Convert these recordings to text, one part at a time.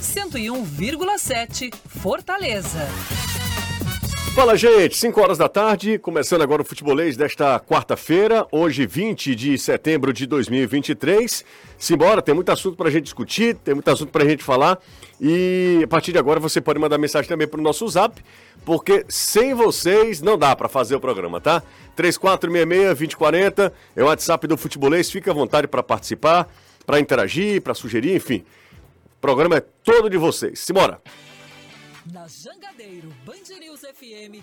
101,7 Fortaleza. Fala, gente. 5 horas da tarde, começando agora o futebolês desta quarta-feira, hoje 20 de setembro de 2023. Simbora, tem muito assunto pra gente discutir, tem muito assunto pra gente falar. E a partir de agora você pode mandar mensagem também pro nosso zap, porque sem vocês não dá pra fazer o programa, tá? 3466-2040 é o WhatsApp do futebolês, fica à vontade para participar, para interagir, para sugerir, enfim. O programa é todo de vocês. Simbora! Na Jangadeiro Band News FM,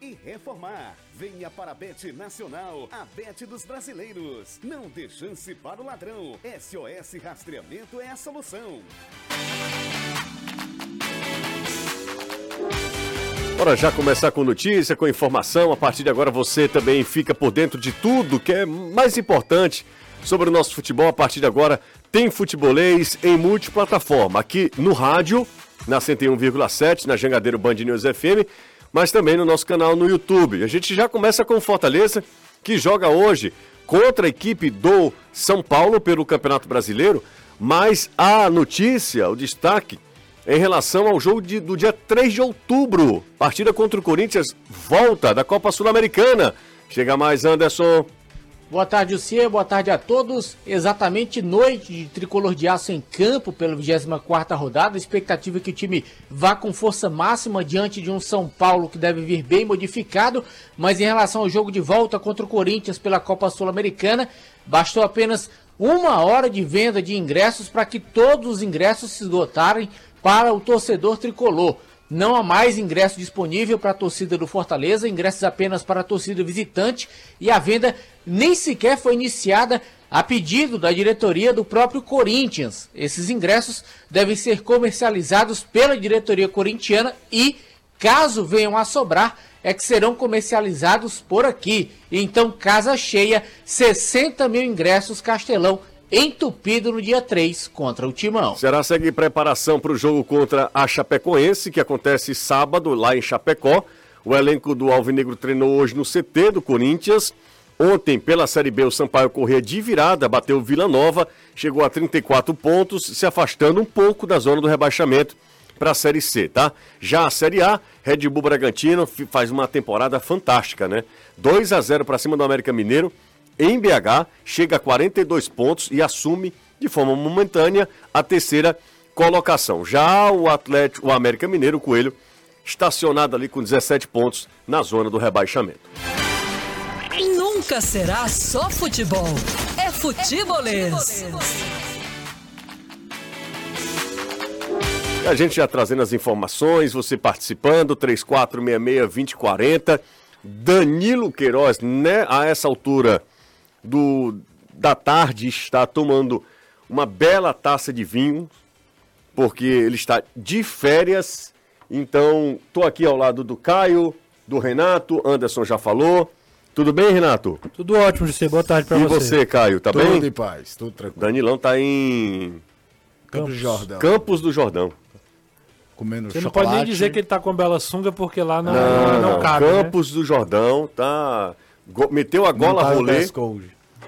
e reformar. Venha para a Bet Nacional, a Bet dos brasileiros. Não dê chance para o ladrão. SOS Rastreamento é a solução. Bora já começar com notícia, com informação. A partir de agora você também fica por dentro de tudo que é mais importante sobre o nosso futebol. A partir de agora tem futebolês em multiplataforma. Aqui no rádio, na 101,7, na Jangadeiro Band News FM, mas também no nosso canal no YouTube. A gente já começa com Fortaleza, que joga hoje contra a equipe do São Paulo pelo Campeonato Brasileiro, mas a notícia, o destaque em relação ao jogo de, do dia 3 de outubro. Partida contra o Corinthians, volta da Copa Sul-Americana. Chega mais, Anderson. Boa tarde, Lucia. Boa tarde a todos. Exatamente noite de tricolor de aço em campo pela 24 rodada. A expectativa é que o time vá com força máxima diante de um São Paulo que deve vir bem modificado. Mas em relação ao jogo de volta contra o Corinthians pela Copa Sul-Americana, bastou apenas uma hora de venda de ingressos para que todos os ingressos se esgotarem para o torcedor tricolor. Não há mais ingresso disponível para a torcida do Fortaleza, ingressos apenas para a torcida visitante e a venda nem sequer foi iniciada a pedido da diretoria do próprio Corinthians. Esses ingressos devem ser comercializados pela diretoria corintiana e, caso venham a sobrar, é que serão comercializados por aqui. Então, casa cheia, 60 mil ingressos Castelão entupido no dia 3 contra o Timão. Será segue preparação para o jogo contra a Chapecoense, que acontece sábado lá em Chapecó. O elenco do Alvinegro treinou hoje no CT do Corinthians. Ontem, pela Série B, o Sampaio corria de virada, bateu Vila Nova, chegou a 34 pontos, se afastando um pouco da zona do rebaixamento para a Série C, tá? Já a Série A, Red Bull Bragantino faz uma temporada fantástica, né? 2 a 0 para cima do América Mineiro em BH, chega a 42 pontos e assume de forma momentânea a terceira colocação. Já o Atlético, o América Mineiro, o Coelho, estacionado ali com 17 pontos na zona do rebaixamento. Nunca será só futebol. É futebolês. A gente já trazendo as informações, você participando, 3466-2040. Danilo Queiroz, né, a essa altura do, da tarde está tomando uma bela taça de vinho, porque ele está de férias. Então, estou aqui ao lado do Caio, do Renato, Anderson já falou. Tudo bem, Renato? Tudo ótimo, José. Boa tarde para você. E você, Caio, tá tudo bem? Tudo em paz, tudo tranquilo. Danilão tá em Campos do Jordão. Campos do Jordão. Comendo você chocolate. não pode nem dizer que ele tá com bela sunga porque lá não, não, não, não cabe, Campos né? do Jordão tá meteu a gola tá rolê.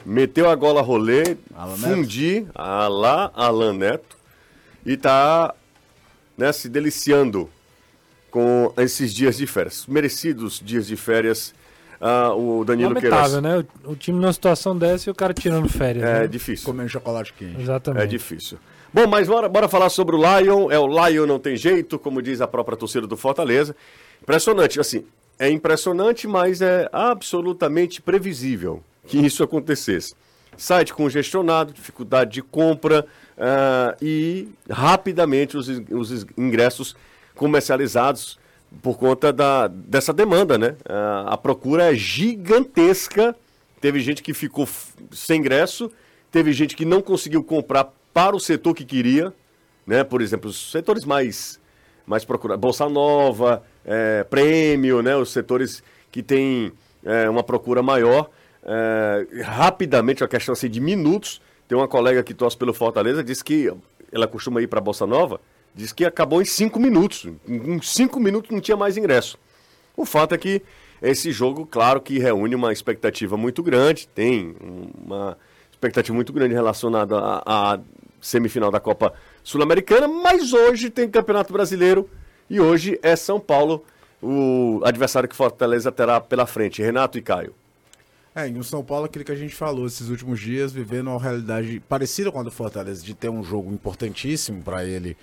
Meteu a gola rolê, Alan fundi, a lá Alan Neto, e tá né, se deliciando com esses dias de férias. Merecidos dias de férias. Ah, o Danilo Lamentável, Queiroz. né? O, o, time numa situação dessa e o cara tirando férias. É né? difícil. Comendo chocolate quente. Exatamente. É difícil. Bom, mas bora, bora falar sobre o Lion. É o Lion não tem jeito, como diz a própria torcida do Fortaleza. Impressionante, assim. É impressionante, mas é absolutamente previsível que isso acontecesse site congestionado, dificuldade de compra uh, e rapidamente os, os ingressos comercializados por conta da, dessa demanda, né? Uh, a procura é gigantesca. Teve gente que ficou sem ingresso, teve gente que não conseguiu comprar para o setor que queria, né? Por exemplo, os setores mais, mais procurados, Bolsa Nova, é, Prêmio, né? Os setores que têm é, uma procura maior. É, rapidamente, uma questão assim de minutos, tem uma colega que torce pelo Fortaleza, disse que ela costuma ir para a Bolsa Nova, disse que acabou em cinco minutos. Em cinco minutos não tinha mais ingresso. O fato é que esse jogo, claro que reúne uma expectativa muito grande, tem uma expectativa muito grande relacionada à, semifinal da Copa Sul-Americana, mas hoje tem Campeonato Brasileiro e hoje é São Paulo o adversário que Fortaleza terá pela frente, Renato e Caio. É, em São Paulo, aquilo que a gente falou esses últimos dias, vivendo uma realidade parecida com a do Fortaleza, de ter um jogo importantíssimo para ele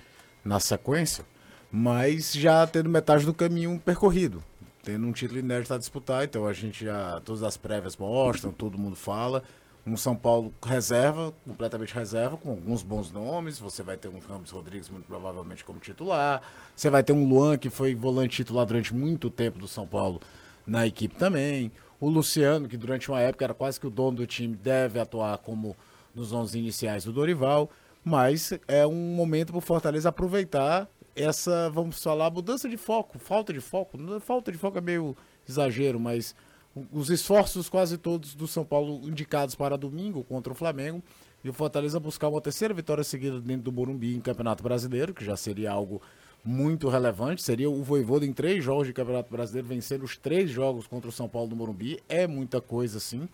na sequência, mas já tendo metade do caminho percorrido tendo um título inédito a disputar, então a gente já, todas as prévias mostram, todo mundo fala. Um São Paulo reserva, completamente reserva, com alguns bons nomes. Você vai ter um Campos Rodrigues, muito provavelmente, como titular. Você vai ter um Luan, que foi volante titular durante muito tempo do São Paulo na equipe também. O Luciano, que durante uma época era quase que o dono do time, deve atuar como nos 11 iniciais do Dorival. Mas é um momento para o Fortaleza aproveitar essa, vamos falar, mudança de foco, falta de foco. Falta de foco é meio exagero, mas os esforços quase todos do São Paulo indicados para domingo contra o Flamengo e o Fortaleza buscar uma terceira vitória seguida dentro do Morumbi em Campeonato Brasileiro, que já seria algo muito relevante. Seria o Voivoda em três jogos de Campeonato Brasileiro vencer os três jogos contra o São Paulo do Morumbi. É muita coisa, sim.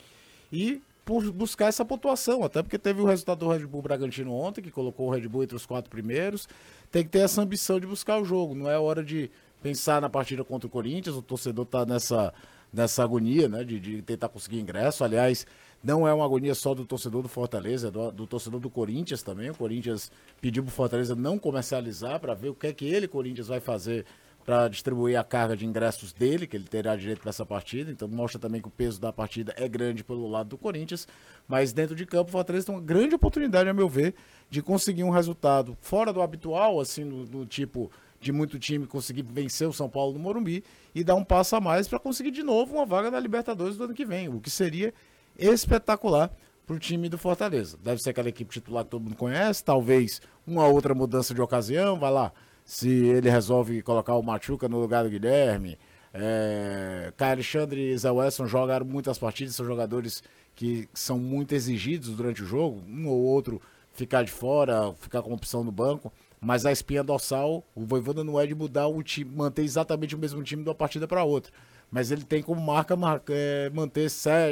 E por buscar essa pontuação, até porque teve o resultado do Red Bull Bragantino ontem, que colocou o Red Bull entre os quatro primeiros. Tem que ter essa ambição de buscar o jogo, não é hora de pensar na partida contra o Corinthians, o torcedor está nessa, nessa agonia, né, de, de, tentar conseguir ingresso. Aliás, não é uma agonia só do torcedor do Fortaleza, é do, do torcedor do Corinthians também. O Corinthians pediu para o Fortaleza não comercializar para ver o que é que ele, Corinthians, vai fazer para distribuir a carga de ingressos dele, que ele terá direito para essa partida. Então mostra também que o peso da partida é grande pelo lado do Corinthians. Mas dentro de campo, o Fortaleza tem uma grande oportunidade, a meu ver, de conseguir um resultado fora do habitual, assim, do, tipo de muito time conseguir vencer o São Paulo no Morumbi e dar um passo a mais para conseguir de novo uma vaga na Libertadores do ano que vem, o que seria espetacular para o time do Fortaleza. Deve ser aquela equipe titular que todo mundo conhece, talvez uma outra mudança de ocasião, vai lá se ele resolve colocar o Machuca no lugar do Guilherme. É, Caio Alexandre e Zé Wesson jogaram muitas partidas, são jogadores que são muito exigidos durante o jogo. Um ou outro ficar de fora, ficar com opção no banco. Mas a espinha dorsal, o Voivoda não é de mudar o time, manter exatamente o mesmo time de uma partida para outra. Mas ele tem como marca, marca é, manter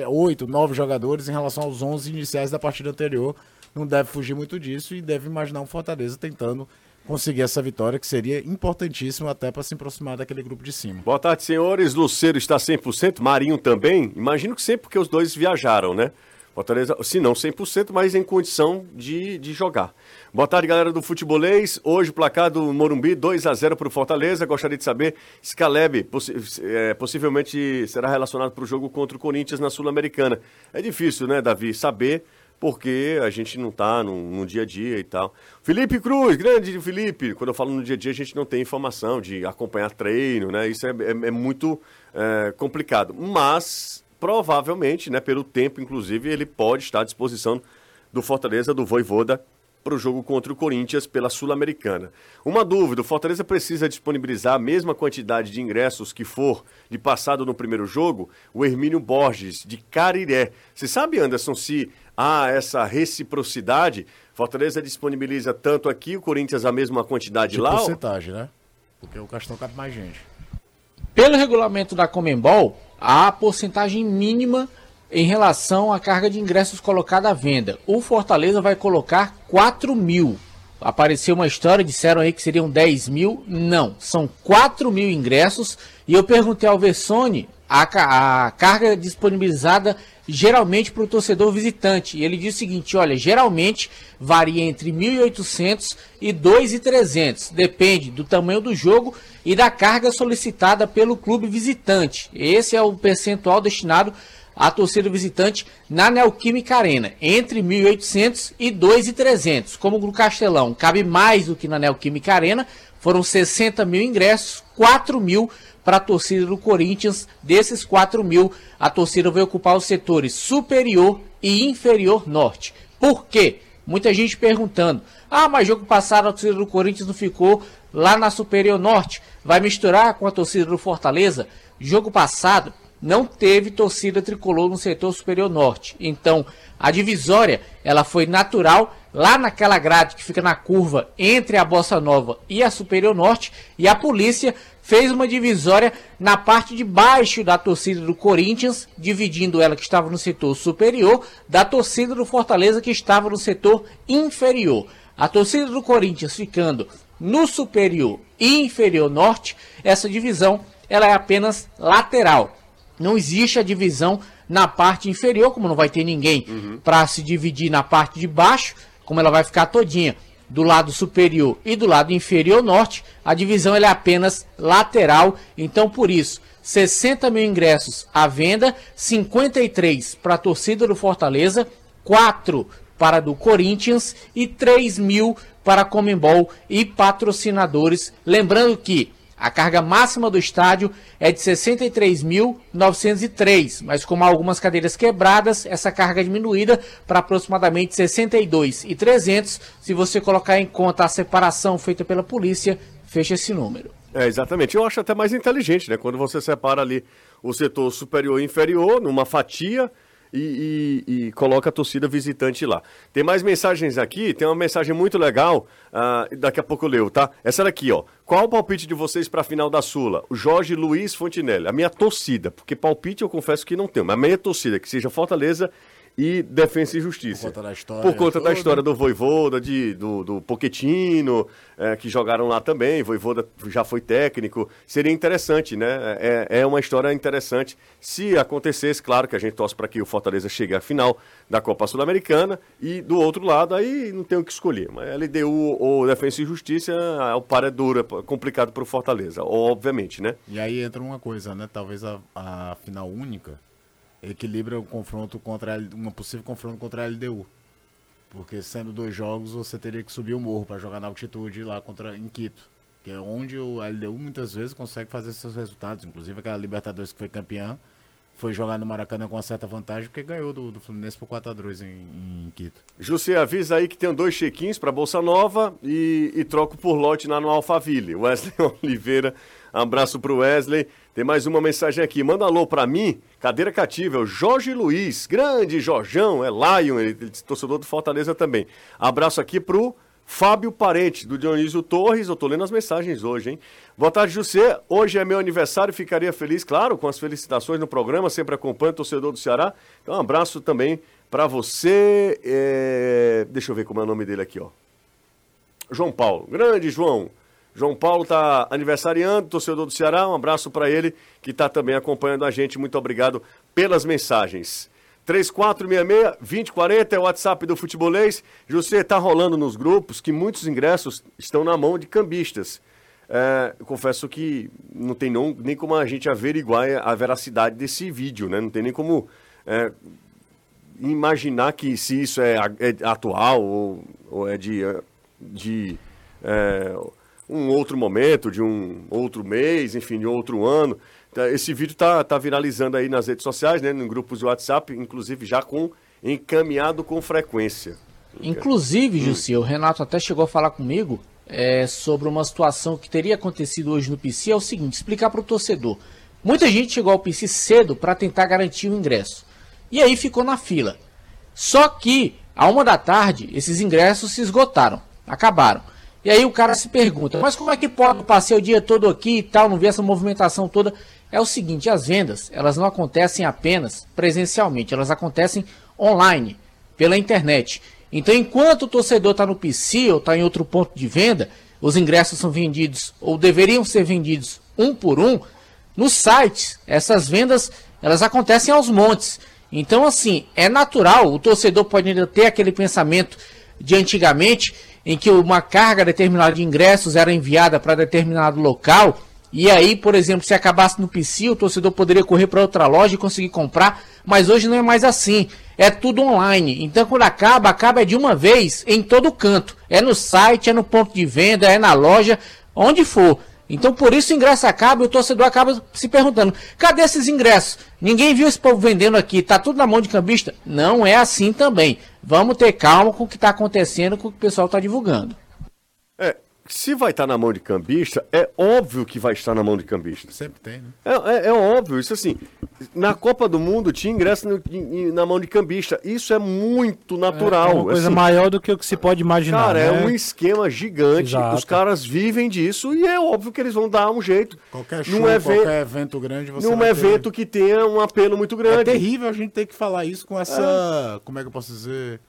oito, nove jogadores em relação aos onze iniciais da partida anterior. Não deve fugir muito disso e deve imaginar um Fortaleza tentando conseguir essa vitória, que seria importantíssimo até para se aproximar daquele grupo de cima. Boa tarde, senhores. Luceiro está 100%, Marinho também. Imagino que sempre porque os dois viajaram, né? Fortaleza, se não 100%, mas em condição de, de jogar. Boa tarde, galera do Futebolês. Hoje, placar do Morumbi, 2 a 0 para o Fortaleza. Gostaria de saber se Caleb possi é, possivelmente será relacionado para o jogo contra o Corinthians na Sul-Americana. É difícil, né, Davi, saber porque a gente não está no, no, dia a dia e tal. Felipe Cruz, grande Felipe, quando eu falo no dia a dia, a gente não tem informação de acompanhar treino, né? Isso é, é, é muito é, complicado. Mas, provavelmente, né, pelo tempo, inclusive, ele pode estar à disposição do Fortaleza, do Voivoda, para o jogo contra o Corinthians pela Sul-Americana. Uma dúvida: o Fortaleza precisa disponibilizar a mesma quantidade de ingressos que for de passado no primeiro jogo? O Hermínio Borges, de Cariré. Você sabe, Anderson, se há essa reciprocidade? Fortaleza disponibiliza tanto aqui, o Corinthians a mesma quantidade de lá? porcentagem, né? Porque o Castão cabe mais gente. Pelo regulamento da Comembol, há porcentagem mínima em relação à carga de ingressos colocada à venda. O Fortaleza vai colocar 4 mil. Apareceu uma história, disseram aí que seriam 10 mil. Não, são 4 mil ingressos. E eu perguntei ao Vessone a, a carga disponibilizada geralmente para o torcedor visitante. E ele diz o seguinte: olha, geralmente varia entre 1.800 e 2.300, depende do tamanho do jogo e da carga solicitada pelo clube visitante. Esse é o percentual destinado a torcida visitante na Neoquímica Arena, entre 1.800 e 2.300. Como no Castelão cabe mais do que na Neoquímica Arena, foram 60 mil ingressos, 4 mil para a torcida do Corinthians. Desses 4 mil, a torcida vai ocupar os setores superior e inferior norte. Por quê? Muita gente perguntando: ah, mas jogo passado a torcida do Corinthians não ficou lá na Superior Norte. Vai misturar com a torcida do Fortaleza? Jogo passado não teve torcida tricolor no setor Superior Norte. Então, a divisória, ela foi natural lá naquela grade que fica na curva entre a Bossa Nova e a Superior Norte, e a polícia fez uma divisória na parte de baixo da torcida do Corinthians, dividindo ela que estava no setor superior da torcida do Fortaleza que estava no setor inferior. A torcida do Corinthians ficando no superior e inferior norte, essa divisão ela é apenas lateral. Não existe a divisão na parte inferior, como não vai ter ninguém uhum. para se dividir na parte de baixo, como ela vai ficar todinha do lado superior e do lado inferior norte, a divisão é apenas lateral. Então, por isso, 60 mil ingressos à venda, 53 para a torcida do Fortaleza, 4 para a do Corinthians e 3 mil para a Comembol e patrocinadores. Lembrando que a carga máxima do estádio é de 63.903, mas com algumas cadeiras quebradas, essa carga é diminuída para aproximadamente 62.300. Se você colocar em conta a separação feita pela polícia, fecha esse número. É, exatamente. Eu acho até mais inteligente, né? Quando você separa ali o setor superior e inferior numa fatia, e, e, e, coloca a torcida visitante lá. Tem mais mensagens aqui, tem uma mensagem muito legal, uh, daqui a pouco eu leio, tá? Essa daqui, ó. Qual o palpite de vocês para a final da Sula? O Jorge Luiz Fontinelli. A minha torcida, porque palpite eu confesso que não tenho, mas a minha torcida, que seja Fortaleza e Defesa e Justiça. Por conta da história. Por conta da história do Voivoda, de, do, do Poquetino, é, que jogaram lá também. Voivoda já foi técnico. Seria interessante, né? É, é uma história interessante. Se acontecesse, claro que a gente torce para que o Fortaleza chegue à final da Copa Sul-Americana. E do outro lado, aí não tem o que escolher. Mas LDU ou Defesa e Justiça, o par é duro, é complicado para o Fortaleza, obviamente, né? E aí entra uma coisa, né? Talvez a, a final única equilibra o confronto contra uma possível confronto contra a LDU. Porque sendo dois jogos, você teria que subir o morro para jogar na altitude lá contra em Quito. Que é onde o LDU muitas vezes consegue fazer seus resultados. Inclusive aquela Libertadores que foi campeã, foi jogar no Maracanã com uma certa vantagem, porque ganhou do, do Fluminense por 4x2 em, em, Quito. José, avisa aí que tem dois chequinhos para Bolsa Nova e, e troco por lote lá no Alphaville. Wesley Oliveira, abraço pro Wesley. Tem mais uma mensagem aqui. Manda alô pra mim, cadeira cativa, é o Jorge Luiz. Grande Jorjão, é Lion, ele, ele torcedor do Fortaleza também. Abraço aqui pro Fábio Parente, do Dionísio Torres. Eu tô lendo as mensagens hoje, hein? Boa tarde, José. Hoje é meu aniversário, ficaria feliz, claro, com as felicitações no programa. Sempre acompanho torcedor do Ceará. Então, um abraço também para você. É... Deixa eu ver como é o nome dele aqui, ó. João Paulo. Grande João. João Paulo está aniversariando, torcedor do Ceará. Um abraço para ele que está também acompanhando a gente. Muito obrigado pelas mensagens. 3466-2040 é o WhatsApp do Futebolês. José está rolando nos grupos que muitos ingressos estão na mão de cambistas. É, confesso que não tem não, nem como a gente averiguar a veracidade desse vídeo, né? Não tem nem como é, imaginar que se isso é, é atual ou, ou, é de, de é, um outro momento, de um outro mês, enfim, de outro ano. Então, esse vídeo está tá viralizando aí nas redes sociais, né, em grupos de WhatsApp, inclusive já com encaminhado com frequência. Inclusive, hum. Jussi, o Renato até chegou a falar comigo é, sobre uma situação que teria acontecido hoje no PC. É o seguinte: explicar para o torcedor. Muita gente chegou ao PC cedo para tentar garantir o ingresso. E aí ficou na fila. Só que, a uma da tarde, esses ingressos se esgotaram, acabaram. E aí o cara se pergunta, mas como é que pode passar o dia todo aqui e tal, não ver essa movimentação toda? É o seguinte, as vendas, elas não acontecem apenas presencialmente, elas acontecem online, pela internet. Então, enquanto o torcedor está no PC ou está em outro ponto de venda, os ingressos são vendidos ou deveriam ser vendidos um por um, nos sites, essas vendas, elas acontecem aos montes. Então, assim, é natural, o torcedor pode ainda ter aquele pensamento de antigamente, em que uma carga determinada de ingressos era enviada para determinado local, e aí, por exemplo, se acabasse no PC, o torcedor poderia correr para outra loja e conseguir comprar, mas hoje não é mais assim. É tudo online. Então, quando acaba, acaba de uma vez em todo canto. É no site, é no ponto de venda, é na loja, onde for. Então por isso o ingresso acaba e o torcedor acaba se perguntando: cadê esses ingressos? Ninguém viu esse povo vendendo aqui, tá tudo na mão de cambista? Não é assim também. Vamos ter calma com o que está acontecendo, com o que o pessoal está divulgando. É, se vai estar tá na mão de cambista, é óbvio que vai estar na mão de cambista. Sempre tem, né? É, é, é óbvio, isso assim. Na Copa do Mundo tinha ingresso no, na mão de cambista. Isso é muito natural. É, uma coisa assim, maior do que o que se pode imaginar. Cara, é né? é um esquema gigante. Exato. Os caras vivem disso e é óbvio que eles vão dar um jeito. Qualquer show, num evento, qualquer evento grande, você Num evento ter... que tenha um apelo muito grande. É terrível a gente ter que falar isso com essa. É. Como é que eu posso dizer?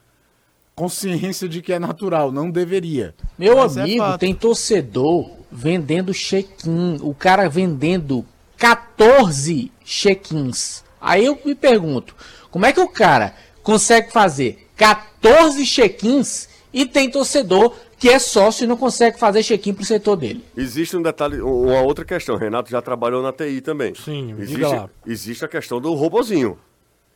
Consciência de que é natural, não deveria. Meu Mas é amigo, é tem torcedor vendendo check-in, o cara vendendo 14 check-ins. Aí eu me pergunto, como é que o cara consegue fazer 14 check-ins e tem torcedor que é sócio e não consegue fazer check-in pro setor dele? Existe um detalhe, uma outra questão. Renato já trabalhou na TI também. Sim, existe, existe a questão do robozinho.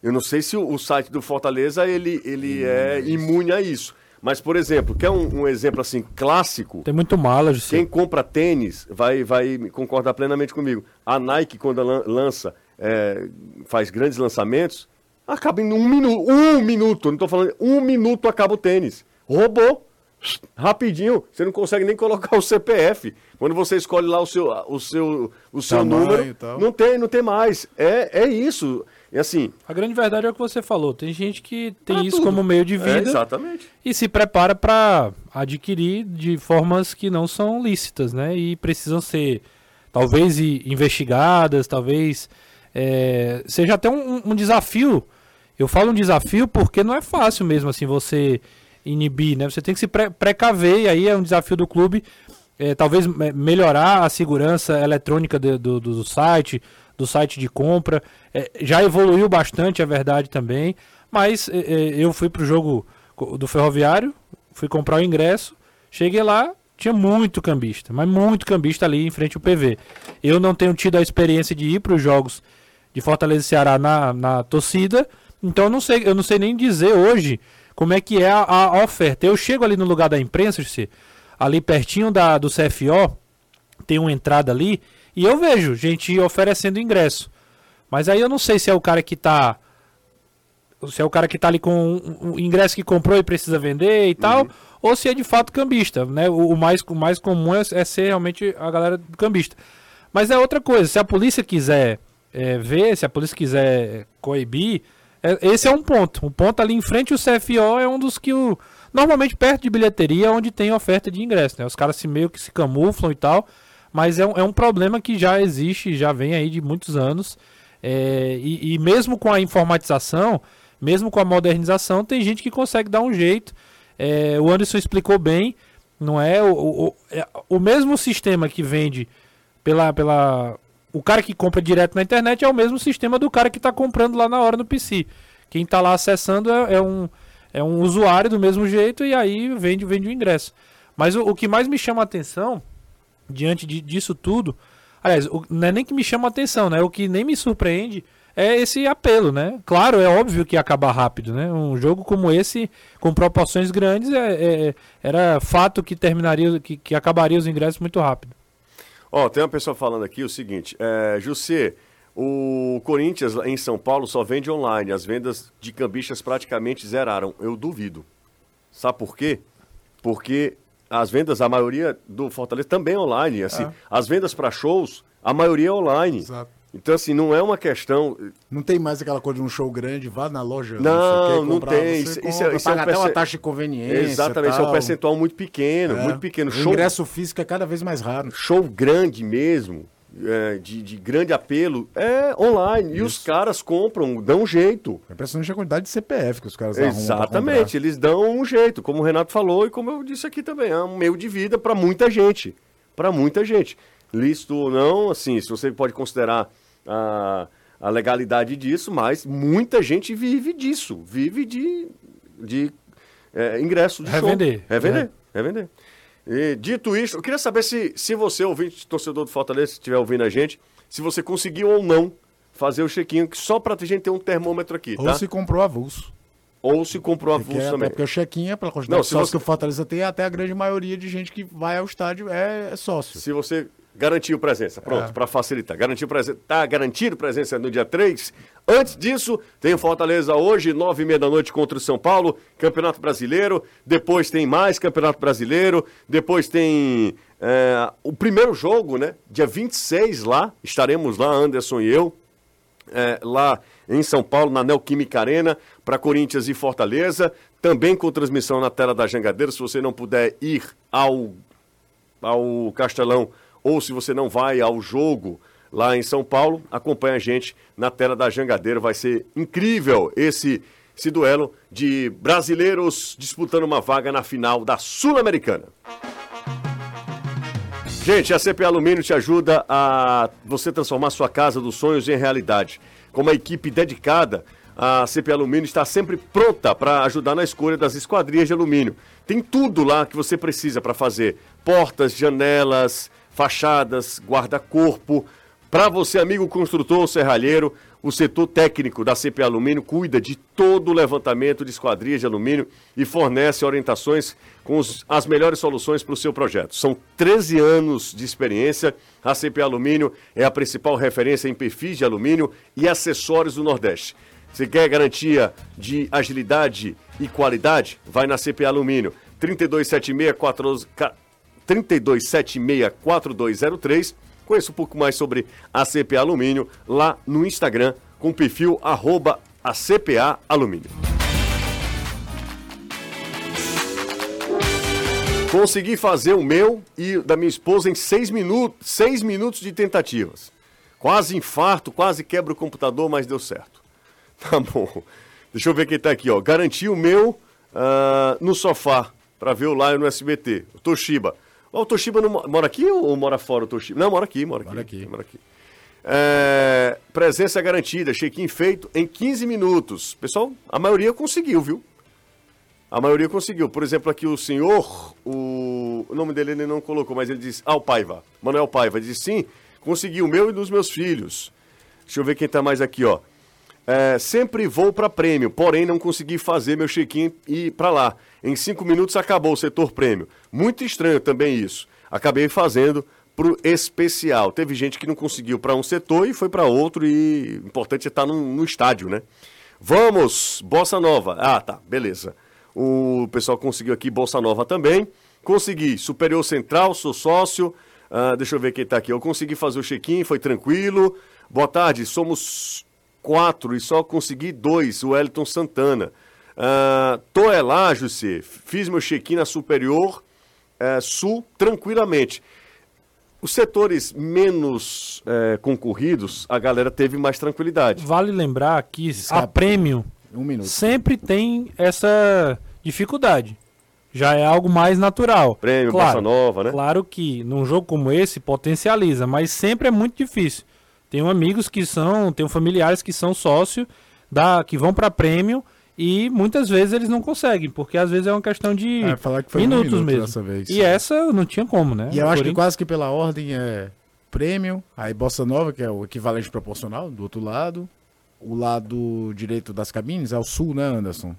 Eu não sei se o, o site do Fortaleza ele, ele é imune a isso. Mas, por exemplo, quer um, um exemplo assim clássico? Tem muito mala, José. Quem compra tênis vai, vai concordar plenamente comigo. A Nike, quando lança, é, faz grandes lançamentos, acaba em um minuto. Um minuto, não estou falando. Um minuto acaba o tênis. Roubou. Rapidinho, você não consegue nem colocar o CPF. Quando você escolhe lá o seu, o seu, o seu número, não tem, não tem mais. É, é isso. E assim. A grande verdade é o que você falou. Tem gente que tem isso tudo. como meio de é, vida. É, exatamente. E se prepara para adquirir de formas que não são lícitas, né? E precisam ser, talvez, investigadas, talvez. É, seja até um, um desafio. Eu falo um desafio porque não é fácil mesmo assim você inibir, né? Você tem que se pre precaver, e aí é um desafio do clube. É, talvez melhorar a segurança eletrônica do, do, do site, do site de compra. É, já evoluiu bastante, é verdade também. Mas é, é eu fui pro jogo do Ferroviário, fui comprar o ingresso, cheguei lá, tinha muito cambista, mas muito cambista ali em frente ao PV. Eu não tenho tido a experiência de ir para os jogos de Fortaleza e Ceará na, na torcida, então eu não sei, eu não sei nem dizer hoje como é que é a, a oferta. Eu chego ali no lugar da imprensa, ali pertinho da, do CFO, tem uma entrada ali, e eu vejo gente oferecendo ingresso. Mas aí eu não sei se é o cara que tá. Se é o cara que tá ali com o ingresso que comprou e precisa vender e uhum. tal, ou se é de fato cambista, né? O, o mais, o mais comum é, é, ser realmente a galera do cambista. Mas é outra coisa, se a polícia quiser é, ver, se a polícia quiser coibir, é, esse é um ponto. Um ponto ali em frente ao CFO é um dos que o. Normalmente perto de bilheteria é onde tem oferta de ingresso, né? Os caras se meio que se camuflam e tal. Mas é um, é um problema que já existe, já vem aí de muitos anos. É, e, e, mesmo com a informatização, mesmo com a modernização, tem gente que consegue dar um jeito. É, o Anderson explicou bem, não é o, o, é, o mesmo sistema que vende pela, pela. O cara que compra direto na internet é o mesmo sistema do cara que está comprando lá na hora no PC. Quem está lá acessando é, é, um, é um usuário do mesmo jeito e aí vende, vende o ingresso. Mas o, o que mais me chama a atenção diante de, disso tudo. Aliás, o, não é nem que me chama atenção, né? O que nem me surpreende é esse apelo, né? Claro, é óbvio que ia acabar rápido, né? Um jogo como esse, com proporções grandes, é, é, era fato que terminaria, que, que acabaria os ingressos muito rápido. Ó, oh, tem uma pessoa falando aqui o seguinte, é, José, o Corinthians em São Paulo só vende online, as vendas de cambistas praticamente zeraram. Eu duvido. Sabe por quê? Porque as vendas, a maioria do Fortaleza também é online. Assim, é. As vendas para shows, a maioria é online. Exato. Então, assim, não é uma questão. Não tem mais aquela coisa de um show grande, vá na loja. Não, não, não tem. Isso, compra, isso, é, isso é um até uma taxa de conveniência. Exatamente, é um percentual muito pequeno, é. muito pequeno. O show... ingresso físico é cada vez mais raro. Show grande mesmo é, de, de, grande apelo é online. Isso. E os caras compram, dão um jeito. É impressionante a quantidade de CPF que os caras Exatamente, eles dão um jeito, como o Renato falou e como eu disse aqui também. É um meio de vida para muita gente. Para muita gente. Lícito ou não, assim, se você pode considerar a, a legalidade disso, mas muita gente vive disso. Vive de, de é, ingresso de Revender. show. Revender. É. Revender. E, dito isso, eu queria saber se, se você, ouvinte, torcedor do Fortaleza, se estiver ouvindo a gente, se você conseguiu ou não fazer o chequinho, só pra gente ter um termômetro aqui, Ou tá? se comprou avulso. Ou se comprou avulso é, também. Porque o chequinho, é pela quantidade não, de sócios você... que o Fortaleza tem, até a grande maioria de gente que vai ao estádio é, é sócio. Se você Garantiu presença, pronto, É. para facilitar. Garantiu presença, tá garantido presença no dia 3. Antes disso, tem Fortaleza hoje, nove e meia da noite contra o São Paulo, Campeonato Brasileiro. Depois tem mais Campeonato Brasileiro. Depois tem é, o primeiro jogo, né? Dia 26 lá, estaremos lá, Anderson e eu, é, lá em São Paulo, na Neoquímica Arena, para Corinthians e Fortaleza. Também com transmissão na tela da Jangadeira. Se você não puder ir ao ao Castelão ou se você não vai ao jogo lá em São Paulo, acompanha a gente na tela da Jangadeira. Vai ser incrível esse, esse duelo de brasileiros disputando uma vaga na final da Sul-Americana. Gente, a CP Alumínio te ajuda a você transformar sua casa dos sonhos em realidade. Com uma equipe dedicada, a CP Alumínio está sempre pronta para ajudar na escolha das esquadrias de alumínio. Tem tudo lá que você precisa para fazer: portas, janelas, fachadas, guarda-corpo. Para você, amigo construtor ou serralheiro, o setor técnico da CP Alumínio cuida de todo o levantamento de esquadrias de alumínio e fornece orientações com os- as melhores soluções para o seu projeto. São 13 anos de experiência. A CP Alumínio é a principal referência em perfis de alumínio e acessórios do Nordeste. Você quer garantia de agilidade e qualidade? Vai na CP Alumínio. 3276 3276-4203. Conheça um pouco mais sobre a CPA Alumínio lá no Instagram com o perfil arroba a CPA Alumínio. Consegui fazer o meu e da minha esposa em seis minutos, seis minutos de tentativas. Quase infarto, quase quebra o computador, mas deu certo. Tá bom. Deixa eu ver quem tá aqui, ó. Garanti o meu ah, no sofá para ver o Lion no SBT. O Toshiba. O Toshiba não mo- mora aqui ou mora fora o Toshiba? Não, mora aqui, mora aqui. Mora aqui. Mora aqui. É, presença garantida, check-in feito em 15 minutos. Pessoal, a maioria conseguiu, viu? A maioria conseguiu. Por exemplo, aqui o senhor, o, o nome dele ele não colocou, mas ele diz, ah, o Paiva, Manuel Paiva, ele diz sim, consegui o meu e dos meus filhos. Deixa eu ver quem tá mais aqui, ó. É, sempre vou para prêmio, porém não consegui fazer meu check-in e ir para lá. Em cinco minutos acabou o setor prêmio. Muito estranho também isso. Acabei fazendo pro especial. Teve gente que não conseguiu para um setor e foi para outro e importante é estar no, no estádio, né? Vamos, Bossa Nova. Ah, tá, beleza. O pessoal conseguiu aqui Bossa Nova também. Consegui, Superior Central, sou sócio. Ah, deixa eu ver quem tá aqui. Eu consegui fazer o check-in, foi tranquilo. Boa tarde, somos quatro e só consegui dois, o Wellington Santana. Ah, tô é lá, José. Fiz meu check-in na Superior eh, Sul tranquilamente. Os setores menos eh, concorridos, a galera teve mais tranquilidade. Vale lembrar que a Escapa. Premium Um minuto. sempre tem essa dificuldade. Já é algo mais natural. Prêmio, Bossa Nova, né? Claro que num jogo como esse potencializa, mas sempre é muito difícil. Tenho amigos que são, tenho familiares que são sócio da que vão para prêmio e muitas vezes eles não conseguem, porque às vezes é uma questão de É, falar que foi um minutos minuto mesmo. dessa vez. E essa não tinha como, né? E eu acho que quase que pela ordem é prêmio, aí Bossa Nova, que é o equivalente proporcional, do outro lado. O lado direito das cabines é o sul, né, Anderson?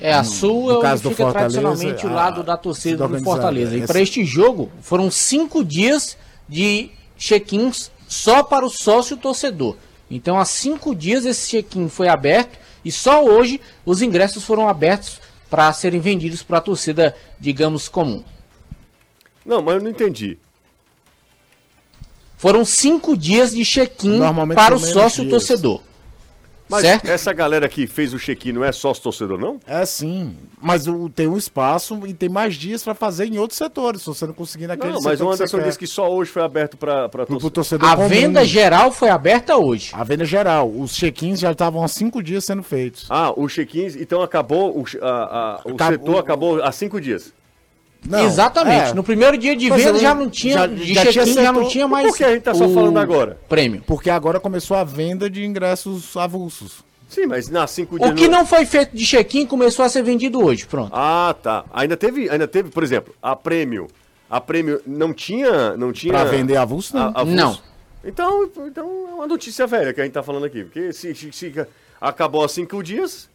É, a Sul no é onde caso do fica Fortaleza, tradicionalmente o lado da a torcida torcida do. Fortaleza. E Esse- para este jogo, foram cinco dias de check-ins só para o sócio torcedor. Então, há cinco dias esse check-in foi aberto e só hoje os ingressos foram abertos para serem vendidos para a torcida, digamos, comum. Não, mas eu não entendi. Foram cinco dias de check-in para o sócio dias. torcedor. Mas certo? essa galera que fez o check-in não é sócio torcedor, não? É sim, mas o- tem um espaço e tem mais dias pra fazer em outros setores, se você não conseguir naquele Não, mas setor o que você Anderson quer. disse que só hoje foi aberto para Pro, pro torcedor. torcedor A comum. venda geral foi aberta hoje. A venda geral. Os check-ins já estavam há cinco dias sendo feitos. Ah, o check-in, então acabou, o, a- a- o Acabou- setor acabou há cinco dias. Não, Exatamente. é, No primeiro dia de Mas venda já não tinha, já- de já tinha já não tinha mais. Por que a gente tá só o falando agora? Prêmio. Porque agora começou a venda de ingressos avulsos. Sim, mas na cinco dias. O que não foi feito de check-in começou a ser vendido hoje. Pronto. Ah, tá. Ainda teve, ainda teve, por exemplo, a prêmio. A prêmio não tinha, não tinha. Pra vender avulso, não. a- avulso? Não. Então, então é uma notícia velha que a gente tá falando aqui, porque se, se- se acabou há cinco dias,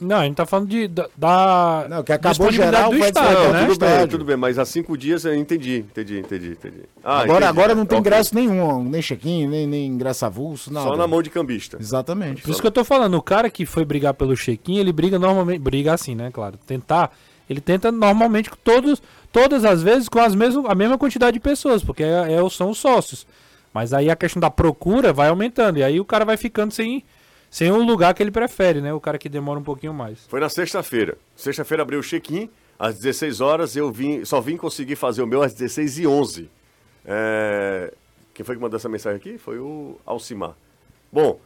Não, a gente tá falando de, da, da Não, que acabou geral, do Não, né? tudo bem, tudo bem, mas há cinco dias eu entendi, entendi, entendi, entendi. Ah, agora, entendi. agora não tem Ok. ingresso nenhum, nem check-in, nem, nem ingresso avulso, nada. Só na mão de cambista. Exatamente. Por isso que eu tô falando, o cara que foi brigar pelo check-in, ele briga normalmente, briga assim, né, claro, tentar, ele tenta normalmente com todos, todas as vezes com as mesmas, a mesma quantidade de pessoas, porque é, é- são os sócios. Mas aí a questão da procura vai aumentando, e aí o cara vai ficando sem, sem o lugar que ele prefere, né, o cara que demora um pouquinho mais. Foi na sexta-feira. Sexta-feira abriu o check-in, às 16 horas, eu vim, só vim conseguir fazer o meu às 16 e 11 É, Quem foi que mandou essa mensagem aqui? Foi o Alcimar. Bom,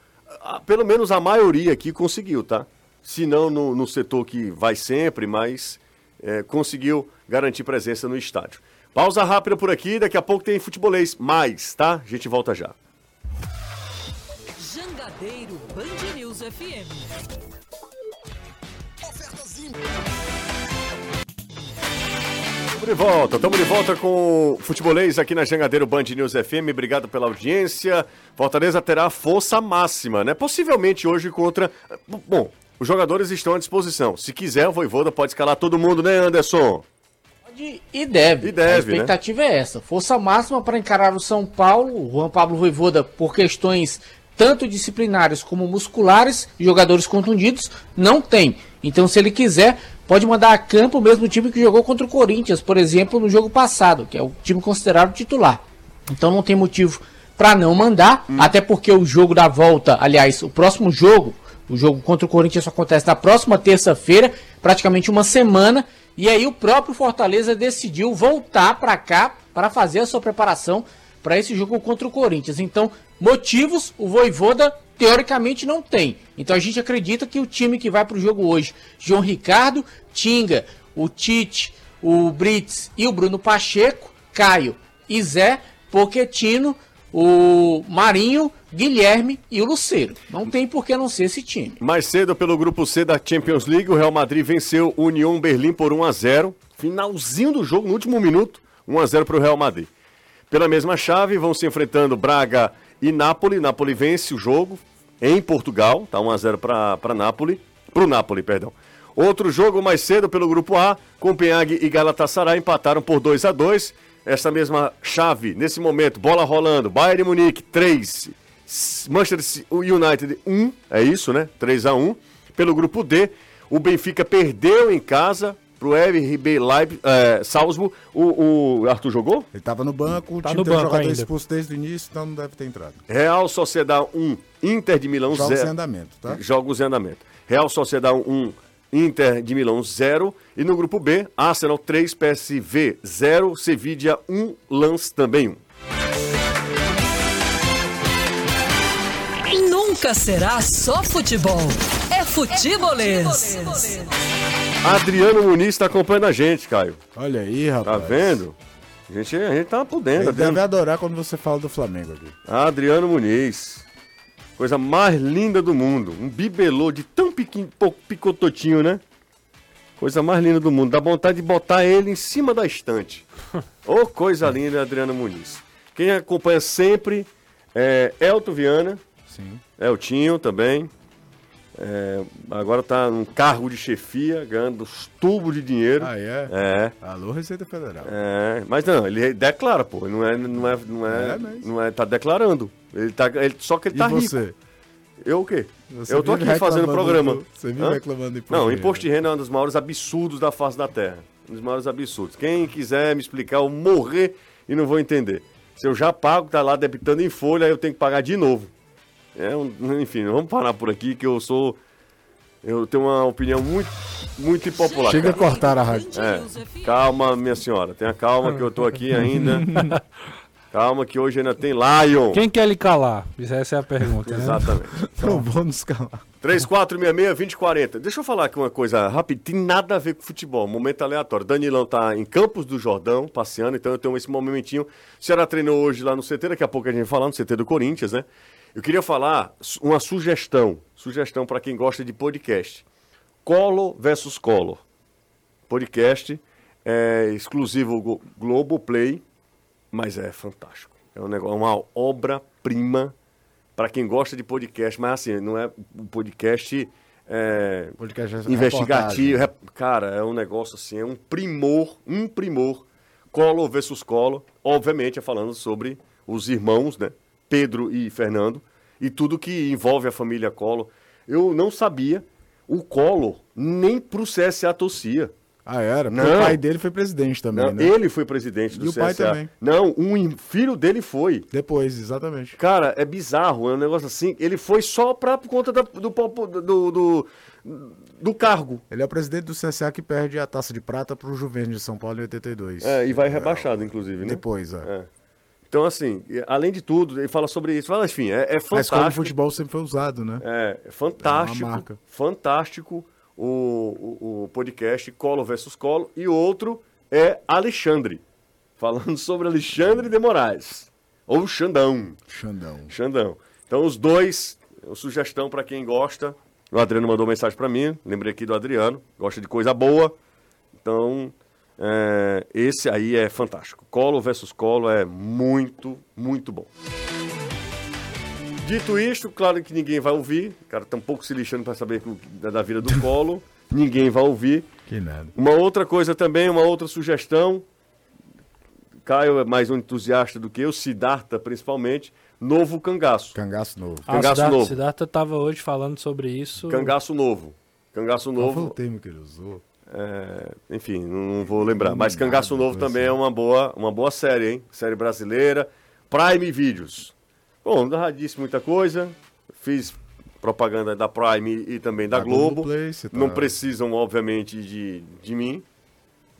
a- pelo menos a maioria aqui conseguiu, tá? Se não no, no setor que vai sempre, mas é, conseguiu garantir presença no estádio. Pausa rápida por aqui, daqui a pouco tem futebolês mais, tá? A gente volta já. Jangadeiro Band News FM. Estamos de volta, estamos de volta com o Futebolês aqui na Jangadeiro Band News FM. Obrigado pela audiência. Fortaleza terá força máxima, né? Possivelmente hoje contra. Bom, os jogadores estão à disposição. Se quiser, o Voivoda pode escalar todo mundo, né, Anderson? Pode e deve. E deve, A expectativa é essa. Força máxima para encarar o São Paulo. O Juan Pablo Voivoda, por questões tanto disciplinares como musculares, jogadores contundidos, não tem. Então, se ele quiser, pode mandar a campo o mesmo time que jogou contra o Corinthians, por exemplo, no jogo passado, que é o time considerado titular. Então, não tem motivo para não mandar, até porque o jogo da volta, aliás, o próximo jogo, o jogo contra o Corinthians só acontece na próxima terça-feira, praticamente uma semana. E aí o próprio Fortaleza decidiu voltar para cá para fazer a sua preparação para esse jogo contra o Corinthians. Então, motivos o Voivoda teoricamente não tem. Então a gente acredita que o time que vai para o jogo hoje, João Ricardo, Tinga, o Tite, o Brits e o Bruno Pacheco, Caio e Zé, Poquetino, o Marinho, Guilherme e o Luceiro. Não tem por que não ser esse time. Mais cedo, pelo grupo C da Champions League, o Real Madrid venceu o Union Berlim por 1 a 0 Finalzinho do jogo, no último minuto, 1 a 0 para o Real Madrid. Pela mesma chave, vão se enfrentando Braga e Nápoles. Nápoles vence o jogo em Portugal, tá 1 a 0 para Nápoles, o Nápoles, perdão. Outro jogo mais cedo pelo grupo A, Copenhague e Galatasaray empataram por 2 a 2. Essa mesma chave, nesse momento, bola rolando, Bayern Munique 3, Manchester United 1, é isso, né? 3 a 1. Pelo grupo D, o Benfica perdeu em casa pro RB Leipzig, é, Salzburg. O, o Arthur jogou? Ele tava no banco, o Tá time no teve banco jogador ainda. expulso desde o início, então não deve ter entrado. Real Sociedade 1, Inter de Milão Jogos 0. em andamento, tá? Jogos em andamento. Real Sociedade 1, Inter de Milão 0. E no grupo B, Arsenal 3, PSV 0, Sevilla 1, Lance também 1. Nunca será só futebol. É futebolês. Adriano Muniz está acompanhando a gente, Caio. Olha aí, Tá rapaz. vendo? A gente, a gente tá por dentro. Ele Adriano, deve adorar quando você fala do Flamengo aqui. Adriano Muniz. Coisa mais linda do mundo. Um bibelô de tão pouco picototinho, né? Coisa mais linda do mundo. Dá vontade de botar ele em cima da estante. Ô, coisa linda, Adriano Muniz. Quem acompanha sempre é Elton Viana. Sim. Eltinho também. É, agora tá num cargo de chefia, ganhando os tubos de dinheiro. Ah, é? É. Alô, Receita Federal. É, mas não, ele declara, pô. Não é, não é, não é, É não é, tá declarando. Ele tá, ele, só que ele E tá você? rico. Eu o quê? Você eu tô aqui fazendo programa. do- você vive Hã? reclamando do imposto Não, o de imposto de renda é um dos maiores absurdos da face da terra. Um dos maiores absurdos. Quem quiser me explicar, eu morrer e não vou entender. Se eu já pago, tá lá debitando em folha, aí eu tenho que pagar de novo. É um, enfim, vamos parar por aqui que eu sou. Eu tenho uma opinião muito, muito impopular. Chega a cara. cortar a rádio. É, calma, minha senhora. Tenha calma que eu tô aqui ainda. calma que hoje ainda tem Lion. Quem quer lhe calar? Essa é a pergunta, né? Exatamente. Não vou nos calar. 3466-2040. Deixa eu falar aqui uma coisa rápida. Tem nada a ver com futebol. Momento aleatório. Danilão tá em Campos do Jordão, passeando, então eu tenho esse momentinho. O Ceará treinou hoje lá no CT, daqui a pouco a gente vai falar no CT do Corinthians, né? Eu queria falar uma sugestão. Sugestão para quem gosta de podcast. Colo versus Collor. Podcast é exclusivo Glo- Globoplay, mas é fantástico. É um negócio, uma obra-prima para quem gosta de podcast, mas assim, não é um podcast é, Podcast investigativo. rep- Cara, é um negócio assim, é um primor, um primor. Collor versus Collor, obviamente é falando sobre os irmãos, né? Pedro e Fernando, e tudo que envolve a família Collor. Eu não sabia, o Collor nem pro CSA torcia. Ah, era? Porque Não. o pai dele foi presidente também, Não, né? Ele foi presidente do E o CSA. pai também. Não, um filho dele foi. Depois, exatamente. Cara, é bizarro, é um negócio assim. Ele foi só pra, por conta da- do, do, do, do cargo. Ele é o presidente do CSA que perde a taça de prata pro Juventus de São Paulo em 82. É, e vai rebaixado, inclusive, né? Depois, é. É. Então, assim, além de tudo, ele fala sobre isso. Fala, enfim, é, é Mas como o fantástico. futebol sempre foi usado, né? É, é fantástico. É fantástico o, o, o podcast Colo versus Colo. E outro é Alexandre. Falando sobre Alexandre de Moraes. Ou Xandão. Xandão. Xandão. Então, os dois, uma sugestão para quem gosta. O Adriano mandou mensagem para mim, lembrei aqui do Adriano, gosta de coisa boa. Então, é, esse aí é fantástico. Colo versus Colo é muito, muito bom. Dito isto, claro que ninguém vai ouvir. O cara tá um pouco se lixando para saber da, da vida do Colo. ninguém vai ouvir. Que nada. Uma outra coisa também, uma outra sugestão. Caio é mais um entusiasta do que eu, Siddhartha principalmente. Novo cangaço. Cangaço novo. Ah, Cangaço Siddhartha, novo. Siddhartha tava hoje falando sobre isso. Cangaço novo. Cangaço Qual foi o novo. termo que ele usou? É, enfim, não, vou lembrar. Mas Cangaço Novo também é uma boa, uma boa série, hein? Série brasileira. Prime Videos. Bom, já disse muita coisa. Fiz propaganda da Prime e também da, Da Globo. Você tá- Não precisam, obviamente, de, de mim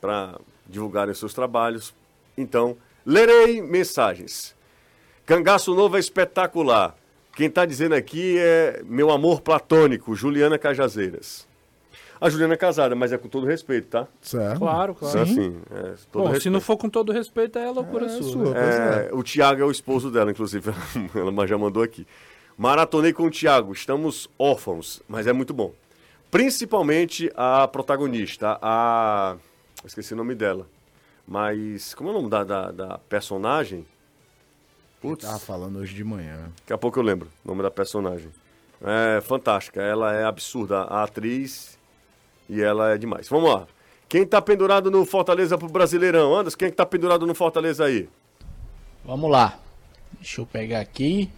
para divulgarem seus trabalhos. Então, lerei mensagens. Cangaço Novo é espetacular. Quem está dizendo aqui é meu amor platônico, Juliana Cajazeiras. A Juliana é casada, mas é com todo respeito, tá? Certo. Claro, claro. Assim, é, todo Bom, se respeito. não for com todo respeito, é loucura É sua. sua. né? Pois É, o Tiago é o esposo dela, inclusive. Ela já mandou aqui. Maratonei com o Tiago. Estamos órfãos, mas é muito bom. Principalmente a protagonista, a. Esqueci o nome dela. Mas. Como é o nome da, da, da personagem? Putz, Tava falando hoje de manhã. daqui a pouco eu lembro o nome da personagem. É fantástica. Ela é absurda, a atriz. E ela é demais. Vamos lá. Quem tá pendurado no Fortaleza pro Brasileirão? Anderson, quem é que tá pendurado no Fortaleza aí? Vamos lá. Deixa eu pegar aqui.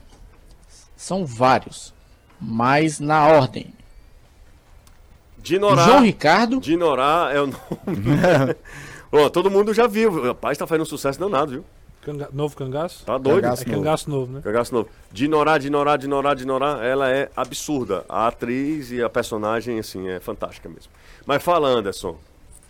São vários. Mas na ordem. Dinorá. João Ricardo. Dinorá é o nome. Ó, todo mundo já viu. Rapaz, tá fazendo um sucesso danado, viu? Canga- Novo cangaço? Tá doido. Cangaço. É cangaço novo, né? Cagaço novo. Dinorá, Dinorá, Dinorá, Dinorá, ela é absurda. A atriz e a personagem, assim, é fantástica mesmo. Mas fala, Anderson.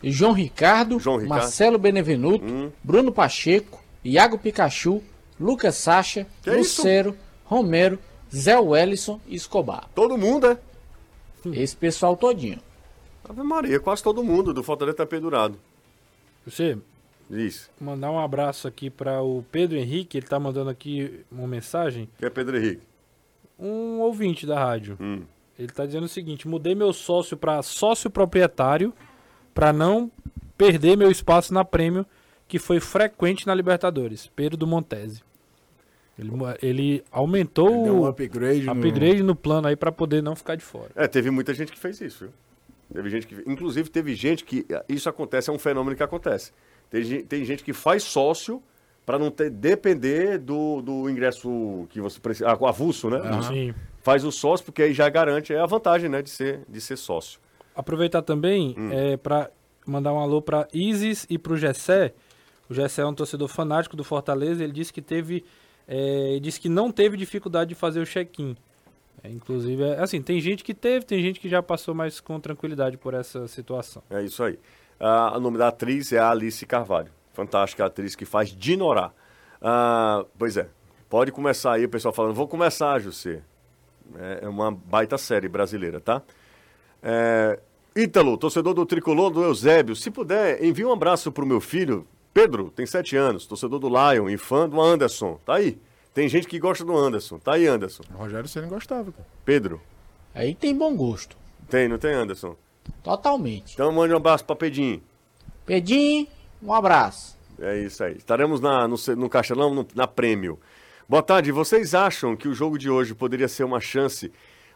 João Ricardo, João Ricardo. Marcelo Benevenuto, Hum. Bruno Pacheco, Iago Pikachu, Lucas Sacha, Que é isso? Lucero, Romero, Zé Wellison e Escobar. Todo mundo, é? Esse pessoal todinho. Ave Maria, quase todo mundo do Fortaleza tá pendurado. Você, Isso. mandar um abraço aqui para o Pedro Henrique, ele tá mandando aqui uma mensagem. Que é Pedro Henrique. Um ouvinte da rádio. Hum. Ele tá dizendo o seguinte: mudei meu sócio para sócio proprietário para não perder meu espaço na prêmio, que foi frequente na Libertadores. Pedro do Montese. Ele, ele aumentou Deu um o upgrade, no- upgrade no plano aí para poder não ficar de fora. É, teve muita gente que fez isso, viu? Teve gente que. Inclusive, teve gente que. Isso acontece, é um fenômeno que acontece. Tem, tem gente que faz sócio para não ter, depender do, do ingresso que você precisa. Ah, avulso, né? Sim. Faz o sócio, porque aí já garante é a vantagem, né, de ser, de ser sócio. Aproveitar também Hum. é, para mandar um alô para Isis e para o Gessé. O Gessé é um torcedor fanático do Fortaleza. Ele disse que teve, é, ele disse que não teve dificuldade de fazer o check-in. É, inclusive, é, assim, tem gente que teve, tem gente que já passou mais com tranquilidade por essa situação. É isso aí. Ah, o nome da atriz é a Alice Carvalho. Fantástica atriz que faz Dinorá. Ah, pois é. Pode começar aí o pessoal falando. Vou começar, José. É é uma baita série brasileira, tá? É, Ítalo, torcedor do Tricolor do Eusébio. Se puder, envie um abraço pro meu filho. Pedro, tem sete anos, torcedor do Lion e fã do Anderson. Tá aí. Tem gente que gosta do Anderson. Tá aí, Anderson. O Rogério Ceni gostava, cara. Pedro, Aí tem bom gosto. tem, não tem, Anderson? Totalmente. Então mande um abraço pra Pedinho. Pedinho, um abraço. É isso aí. Estaremos na, no, no Castelão, no- na Prêmio. Boa tarde. Vocês acham que o jogo de hoje poderia ser uma chance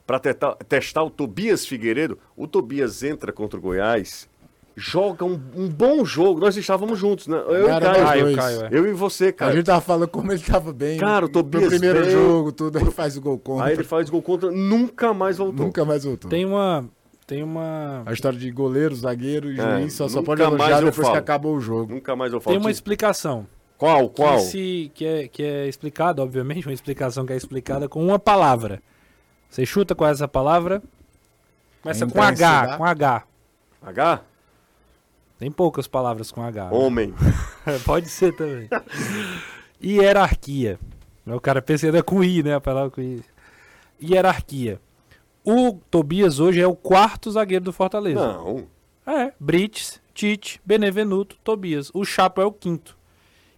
para testar, testar o Tobias Figueiredo. O Tobias entra contra o Goiás, joga um, um bom jogo. Nós estávamos juntos, né? Eu Cara, e Caio. Caio, é. Eu e você, A cara. gente tava falando como ele tava bem. Cara, o Tobias No primeiro bem. jogo, tudo, aí faz o gol contra. Aí ele faz gol contra, nunca mais voltou. Nunca mais voltou. Tem uma. Tem uma. A história de goleiro, zagueiro e É, juiz só, só pode mais elogiar eu depois falo. que acabou o jogo. Nunca mais eu falo. Tem uma explicação. Qual, qual? Que, se, que, é, que é explicada, obviamente, uma explicação que é explicada com uma palavra. Você chuta com essa palavra? Começa com H, com H. H? Tem poucas palavras com H. Homem. Pode ser também. Hierarquia. O cara pensa ainda com I, né? A palavra com I. Hierarquia. O Tobias hoje é o quarto zagueiro do Fortaleza. Não. É, Brits, Tite, Benevenuto, Tobias. O Chapo é o quinto.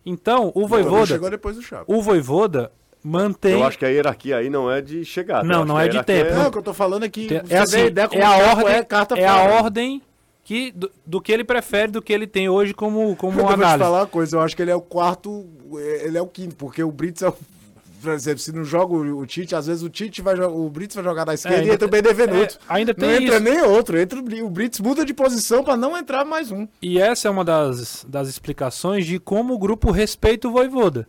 Então, o Voivoda, chegou depois do Chapo. o Voivoda mantém Eu acho que a hierarquia aí não é de chegada. Não, Eu não é de tempo. Não, o que eu tô falando é que Tem- é assim, a ideia como é a o Chapo ordem, é carta é a ordem que do, do que ele prefere, do que ele tem hoje como como Eu vou te análise. falar uma coisa, eu acho que ele é o quarto, ele é o quinto, porque o Brits é o. Por exemplo, se não joga o, o Tite, às vezes o Tite vai jogar, o Brits vai jogar na esquerda e ainda entra o Benevenuto. é, ainda não tem entra isso. nem outro, entra o Bri- o Brits muda de posição pra não entrar mais um. E essa é uma das, das explicações de como o grupo respeita o Voivoda.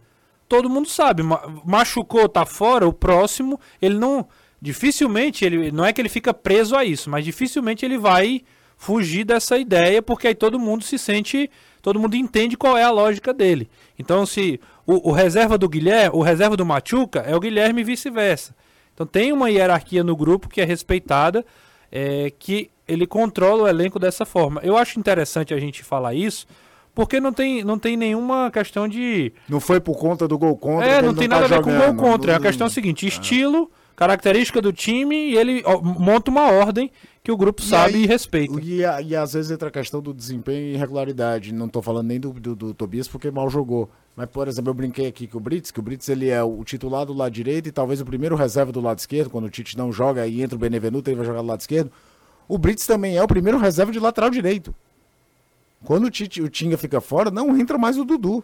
Todo mundo sabe, ma- machucou, tá fora, o próximo, ele não. Dificilmente, ele não é que ele fica preso a isso, mas dificilmente ele vai fugir dessa ideia, porque aí todo mundo se sente. Todo mundo entende qual é a lógica dele. Então, se o, o reserva do Guilherme, o reserva do Machuca é o Guilherme e vice-versa. Então tem uma hierarquia no grupo que é respeitada, é, que ele controla o elenco dessa forma. Eu acho interessante a gente falar isso, porque não tem, não tem nenhuma questão de. Não foi por conta do gol contra. É, não tem tá nada a ver com jogando. gol contra. É a questão seguinte: estilo, característica do time, e ele monta uma ordem que o grupo E sabe aí, e respeita. E, a- e às vezes entra a questão do desempenho e irregularidade. Não tô falando nem do, do, do Tobias porque mal jogou. Mas, por exemplo, eu brinquei aqui com o Brits, que o Brits ele é o titular do lado direito e talvez o primeiro reserva do lado esquerdo. Quando o Tite não joga e entra o Benevenuto, ele vai jogar do lado esquerdo. O Brits também é o primeiro reserva de lateral direito. Quando o, Tite, o Tinga fica fora, não entra mais o Dudu.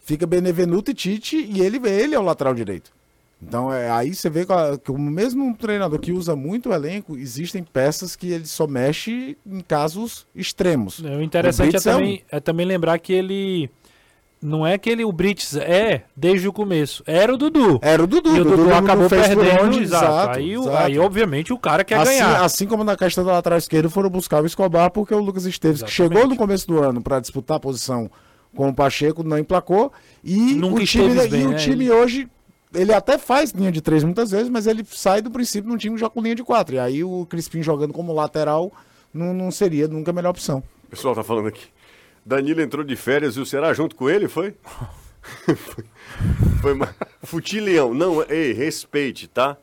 Fica Benevenuto e Tite e ele, ele é o lateral direito. Então é, aí você vê que, que o mesmo treinador que usa muito o elenco, existem peças que ele só mexe em casos extremos. O interessante é Brits é um- também, é também lembrar que ele. Não é que ele, o Brits é desde o começo. Era o Dudu. Era o Dudu. e o Dudu Dudu acabou perdendo. onde, exato. Aí, o- exato. aí, obviamente, o cara quer assim, ganhar. assim como na questão da lateral esquerda foram buscar o Escobar, porque o Lucas Esteves, que Exatamente. chegou no começo do ano para disputar a posição com o Pacheco, não emplacou. E Nunca o time, bem, e o né? time hoje, ele até faz linha de três muitas vezes, mas ele sai do princípio num time já com linha de quatro. E aí o Crispim jogando como lateral não, não seria nunca a melhor opção. O pessoal tá falando aqui. Danilo entrou de férias e o Ceará junto com ele, foi? foi, foi ma- Futileão. Não, ei, respeite, tá?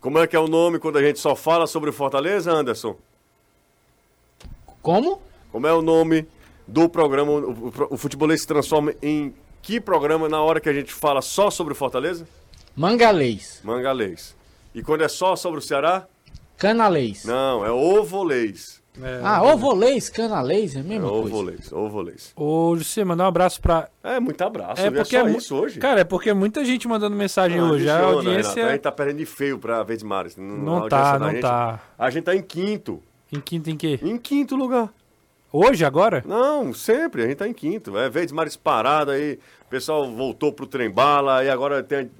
Como é que é o nome quando a gente só fala sobre o Fortaleza, Anderson? Como? Como é o nome do programa? O, o, o futebolês se transforma em que programa na hora que a gente fala só sobre o Fortaleza? Mangalês. Mangalês. E quando é só sobre o Ceará? Canalês. Não, é ovolês. Ah, ovolês, canalês, é a É coisa. ovolês, ovolês. Ô, José, mandar um abraço pra. É, muito abraço. É É, porque só mu- isso hoje. Cara, é porque muita gente mandando mensagem Ah, hoje. A audiência Renato. A gente tá perdendo de feio pra Verde Mares. não tá, não tá. A gente tá em quinto. Em quinto em quê? Em quinto lugar. Hoje, agora? Não, sempre. A gente tá em quinto. É Verdes Mares parada aí. O pessoal voltou pro trem bala. E agora tem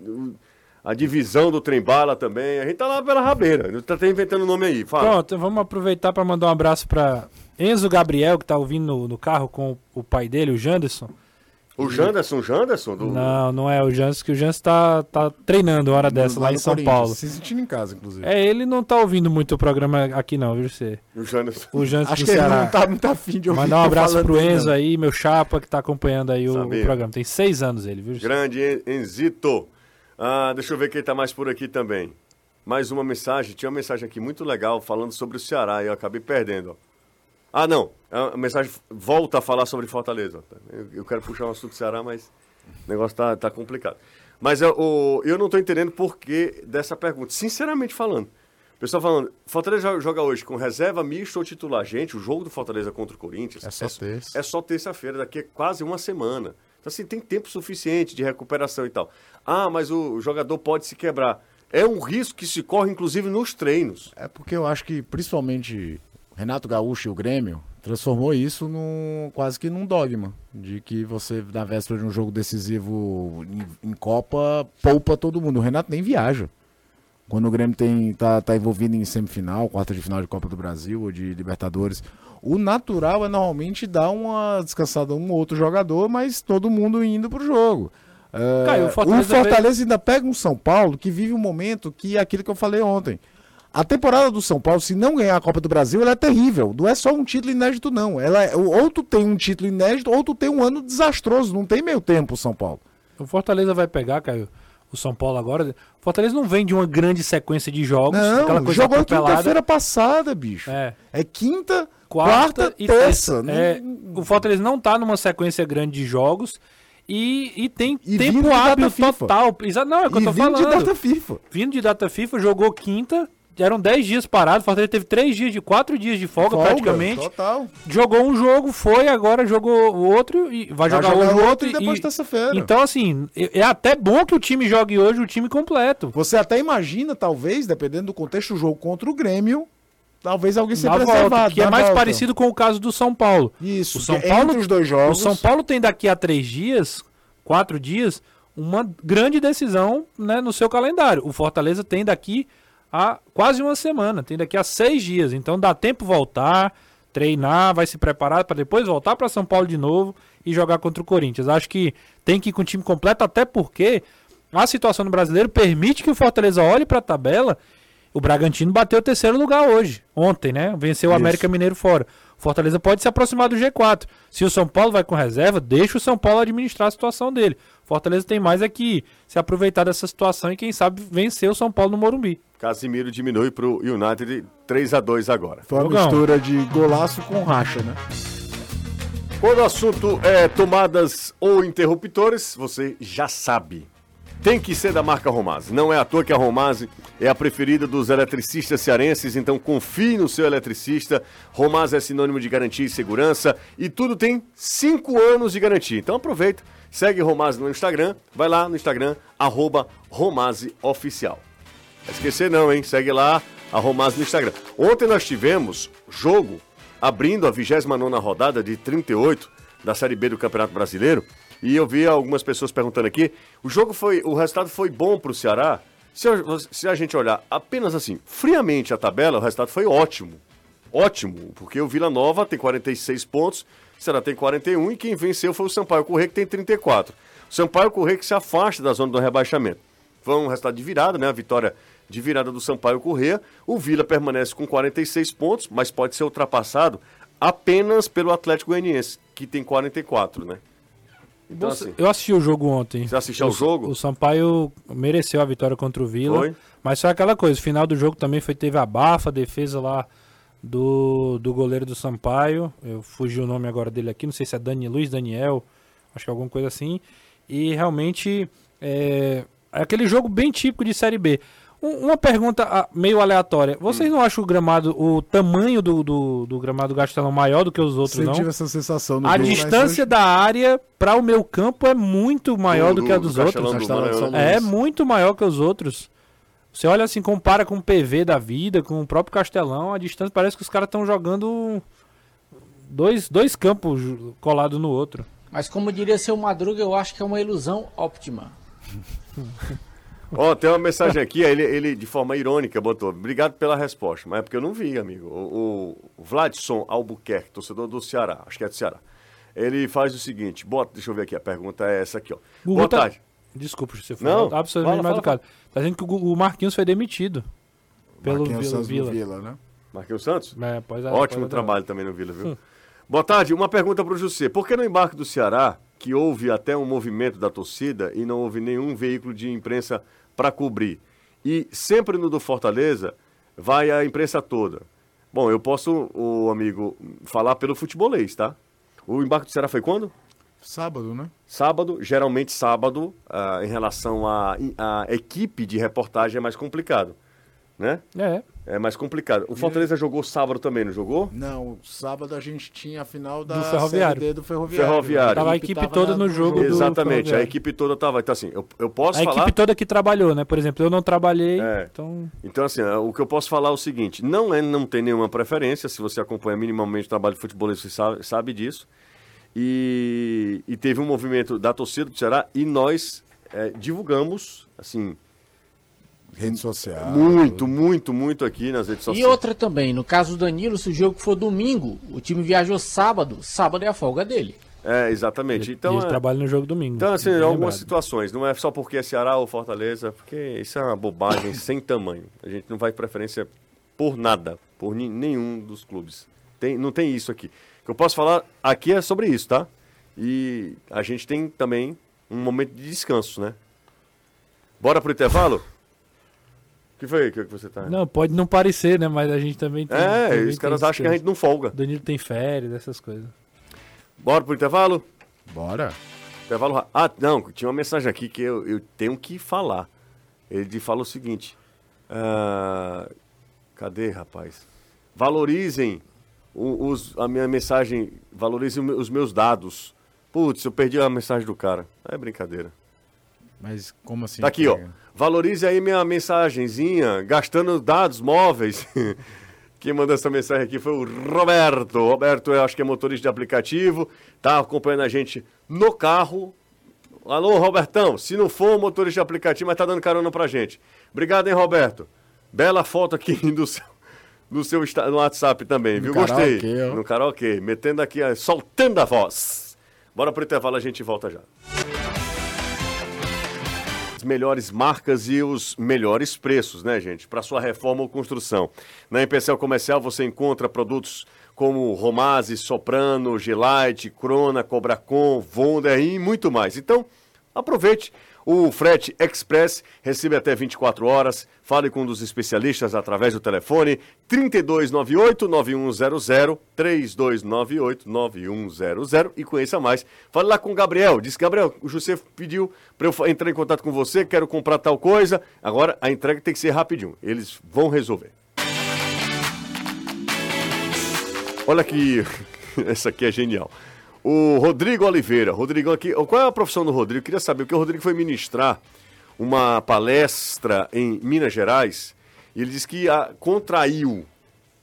a, a divisão do trem bala também. A gente tá lá pela rabeira. Tá até inventando o nome aí. Fala. Pronto, vamos aproveitar para mandar um abraço para Enzo Gabriel, que tá ouvindo no, no carro com o pai dele, o Janderson. O Janderson, Janderson? Do... Não, não é o Janderson, que o Janderson tá, tá treinando hora dessa lá no em São Paulo. Se sentindo em casa, inclusive. É, ele não tá ouvindo muito o programa aqui não, viu você? O Janderson. O Janderson Acho do que ele Ceará. não tá muito afim de ouvir. Mandar um abraço pro Enzo não. aí, meu chapa, que tá acompanhando aí o, o programa. Tem seis anos ele, viu? José? Grande En- Enzito. Ah, deixa eu ver quem tá mais por aqui também. Mais uma mensagem. Tinha uma mensagem aqui muito legal falando sobre o Ceará e eu acabei perdendo. ó. Ah, não. A mensagem volta a falar sobre Fortaleza. Eu, quero puxar um assunto do Ceará, mas o negócio tá, tá complicado. Mas eu, o- eu não tô entendendo por que dessa pergunta. Sinceramente falando. O pessoal falando, Fortaleza joga- hoje com reserva mista ou titular. Gente, o jogo do Fortaleza contra o Corinthians É só terça. é só terça-feira, daqui a quase uma semana. Então, assim, tem tempo suficiente de recuperação e tal. Ah, mas o jogador pode se quebrar. É um risco que se corre, inclusive, nos treinos. É porque eu acho que, principalmente, Renato Gaúcho e o Grêmio transformou isso num, quase que num dogma. De que você, na véspera de um jogo decisivo em, em Copa, poupa todo mundo. O Renato nem viaja. Quando o Grêmio tem, tá, tá envolvido em semifinal, quarta de final de Copa do Brasil ou de Libertadores, o natural é normalmente dar uma descansada a um ou outro jogador, mas todo mundo indo pro jogo. É, Caio, o o Fortaleza Fortaleza, ainda pega um São Paulo que vive um momento que é aquilo que eu falei ontem. A temporada do São Paulo, se não ganhar a Copa do Brasil, ela é terrível. Não é só um título inédito, não. Ela é- ou tu tem um título inédito, ou tu tem um ano desastroso. Não tem meio tempo o São Paulo. O Fortaleza vai pegar, Caio, o São Paulo agora. O Fortaleza não vem de uma grande sequência de jogos. aquela Não, coisa jogou quinta-feira passada, bicho. É. É quinta, quarta, quarta, e terça. terça. É, o Fortaleza não tá numa sequência grande de jogos e, e tem E vindo tempo hábil total. Exa- Não, é o que eu E tô vindo falando. de data FIFA. Vindo de data FIFA, jogou quinta, eram 10 dias parado. O Fortaleza teve 3 dias de 4 dias de folga, Folga, praticamente. Total. Jogou um jogo, foi, agora jogou o outro e vai, Vai jogar, jogar hoje o outro outro. e depois terça-feira. Então, assim, é é até bom que o time jogue hoje o time completo. Você até imagina, talvez, dependendo do contexto, o jogo contra o Grêmio, talvez alguém volta, preservado. que é mais volta. parecido com o caso do São Paulo. Isso, O São Paulo- entre os dois jogos. O São Paulo tem daqui a três dias, quatro dias, uma grande decisão né, no seu calendário. O Fortaleza tem daqui a quase uma semana, tem daqui a seis dias. Então dá tempo voltar, treinar, vai se preparar para depois voltar para São Paulo de novo e jogar contra o Corinthians. Acho que tem que ir com o time completo, até porque a situação no brasileiro permite que o Fortaleza olhe para a tabela. O Bragantino bateu o terceiro lugar hoje, ontem, né? Venceu o. América Mineiro fora. O Fortaleza pode se aproximar do G4. Se o São Paulo vai com reserva, deixa o São Paulo administrar a situação dele. Fortaleza tem mais é que se aproveitar dessa situação e, quem sabe, vencer o São Paulo no Morumbi. Casimiro diminui pro United 3 a 2 agora. Foi uma Jogão. mistura de golaço com racha, né? Quando o assunto é tomadas ou interruptores, você já sabe. Tem que ser da marca Romase. Não é à toa que a Romase é a preferida dos eletricistas cearenses, então confie no seu eletricista. Romase é sinônimo de garantia e segurança e tudo tem 5 anos de garantia. Então aproveita, segue Romase no Instagram, vai lá no Instagram, arroba Romase Oficial. Esquecer não, hein? Segue lá, a Romaz no Instagram. Ontem nós tivemos jogo abrindo a 29ª rodada de 38 da Série B do Campeonato Brasileiro. E eu vi algumas pessoas perguntando aqui, o jogo foi, o resultado foi bom para o Ceará? Se, eu- se a gente olhar apenas assim, friamente a tabela, o resultado foi ótimo. Ótimo, porque o Vila Nova tem 46 pontos, o Ceará tem 41 e quem venceu foi o Sampaio Corrêa que tem 34. O Sampaio Corrêa que se afasta da zona do rebaixamento. Foi um resultado de virada, né? A vitória de virada do Sampaio Corrêa. O Vila permanece com 46 pontos, mas pode ser ultrapassado apenas pelo Atlético Goianiense, que tem 44, né? Então, assim, Eu assisti o jogo ontem. Você assistiu ao O- jogo? O Sampaio mereceu a vitória contra o Vila. Foi? Mas foi aquela coisa, o final do jogo também foi, teve a bafa, a defesa lá do, do goleiro do Sampaio. Eu fugi o nome agora dele aqui, não sei se é Dani, Luiz Daniel, acho que é alguma coisa assim. E realmente é, é aquele jogo bem típico de Série B. Um- uma pergunta ah, meio aleatória. Vocês não acham o gramado, o tamanho do, do, do gramado do Gastelão maior do que os outros, Sempre não? tive essa sensação no A jogo, distância da área para o meu campo é muito maior do, Do- que a do dos Castelão outros. do Castelão É muito maior que os outros. Você olha assim, compara com o PV da vida, com o próprio Castelão, a distância parece que os caras estão jogando dois, dois campos colados no outro. Mas como diria seu Madruga, eu acho que é uma ilusão óptima. Ó, tem uma mensagem aqui, ele, ele de forma irônica botou, obrigado pela resposta, mas é porque eu não vi, amigo. O, o Vladson Albuquerque, torcedor do Ceará, acho que é do Ceará. Ele faz o seguinte, bota, deixa eu ver aqui, a pergunta é essa aqui, ó. Gugu Boa tá- tarde. Desculpa, você foi Não, absolutamente fala, mal fala, educado. Tá dizendo que o Marquinhos foi demitido pelo Marquinhos Vila. Vila. Vila, né? Marquinhos Santos? É, pois é, Ótimo pois é. trabalho também no Vila, viu? Boa tarde, uma pergunta para o José. Por que no embarque do Ceará, que houve até um movimento da torcida e não houve nenhum veículo de imprensa para cobrir, e sempre no do Fortaleza vai a imprensa toda? Bom, eu posso, o amigo, falar pelo futebolês, tá? O embarque do Ceará foi quando? Sábado, né? Sábado, geralmente sábado, ah, em relação à à equipe de reportagem é mais complicado, né? É. É mais complicado. O Fortaleza jogou sábado também, não jogou? Não, sábado a gente tinha a final da Do Ferroviário. Série D do Ferroviário. Ferroviário. Tava a equipe toda no jogo do Exatamente, a equipe toda tava. Então, assim, eu, eu posso A falar. equipe toda que trabalhou, né? Por exemplo, eu não trabalhei, É. então... Então, assim, o que eu posso falar é o seguinte: não é não tem nenhuma preferência, se você acompanha minimamente o trabalho de futebol, você sabe, sabe disso. E, e teve um movimento da torcida do Ceará e nós é, divulgamos, assim, Rede social. muito, muito, muito aqui nas redes E sociais. outra também, no caso do Danilo, se o jogo for domingo, o time viajou sábado, sábado é a folga dele. É, exatamente. e Então, ele é- trabalha no jogo domingo. Então, assim, algumas lembrado. situações. Não é só porque é Ceará ou Fortaleza, porque isso é uma bobagem sem tamanho. A gente não vai preferência por nada, por nenhum dos clubes. Tem, não tem isso aqui. O que eu posso falar aqui é sobre isso, tá? E a gente tem também um momento de descanso, né? Bora pro intervalo? O que foi que que você tá? Não, pode não parecer, né? Mas a gente também tem... é, também os caras acham que a gente não folga. O Danilo tem férias, essas coisas. Bora pro intervalo? Bora. Intervalo Ah, não, tinha uma mensagem aqui que eu, eu tenho que falar. Ele fala o seguinte: ah, cadê, rapaz? Valorizem o- os, a minha mensagem, valorizem os meus dados. Putz, eu perdi a mensagem do cara. É brincadeira. Mas como assim? Tá aqui, ó. Valorize aí minha mensagenzinha, gastando dados móveis. Quem mandou essa mensagem aqui foi o Roberto. Roberto, eu acho que é motorista de aplicativo, tá acompanhando a gente no carro. Alô, Robertão, se não for motorista de aplicativo, mas tá dando carona pra gente. Obrigado, hein, Roberto. Bela foto aqui do seu, do seu no WhatsApp também, No viu? Gostei. karaokê. No karaokê, metendo aqui, soltando a voz. Bora pro intervalo, a gente volta já. As melhores marcas e os melhores preços, né, gente? Para sua reforma ou construção. Na Empecel Comercial você encontra produtos como Romase, Soprano, Gelite, Crona, Cobracon, Vonder e muito mais. Então, aproveite o frete express, recebe até 24 horas. Fale com um dos especialistas através do telefone 3298-9100, 3298-9100 e conheça mais. Fale lá com o Gabriel. Diz, Gabriel, o José pediu para eu entrar em contato com você, quero comprar tal coisa. Agora a entrega tem que ser rapidinho. Eles vão resolver. Olha aqui, essa aqui é genial. O Rodrigo Oliveira. Rodrigo aqui, qual é a profissão do Rodrigo? Eu queria saber, porque o Rodrigo foi ministrar uma palestra em Minas Gerais e ele disse que ah, contraiu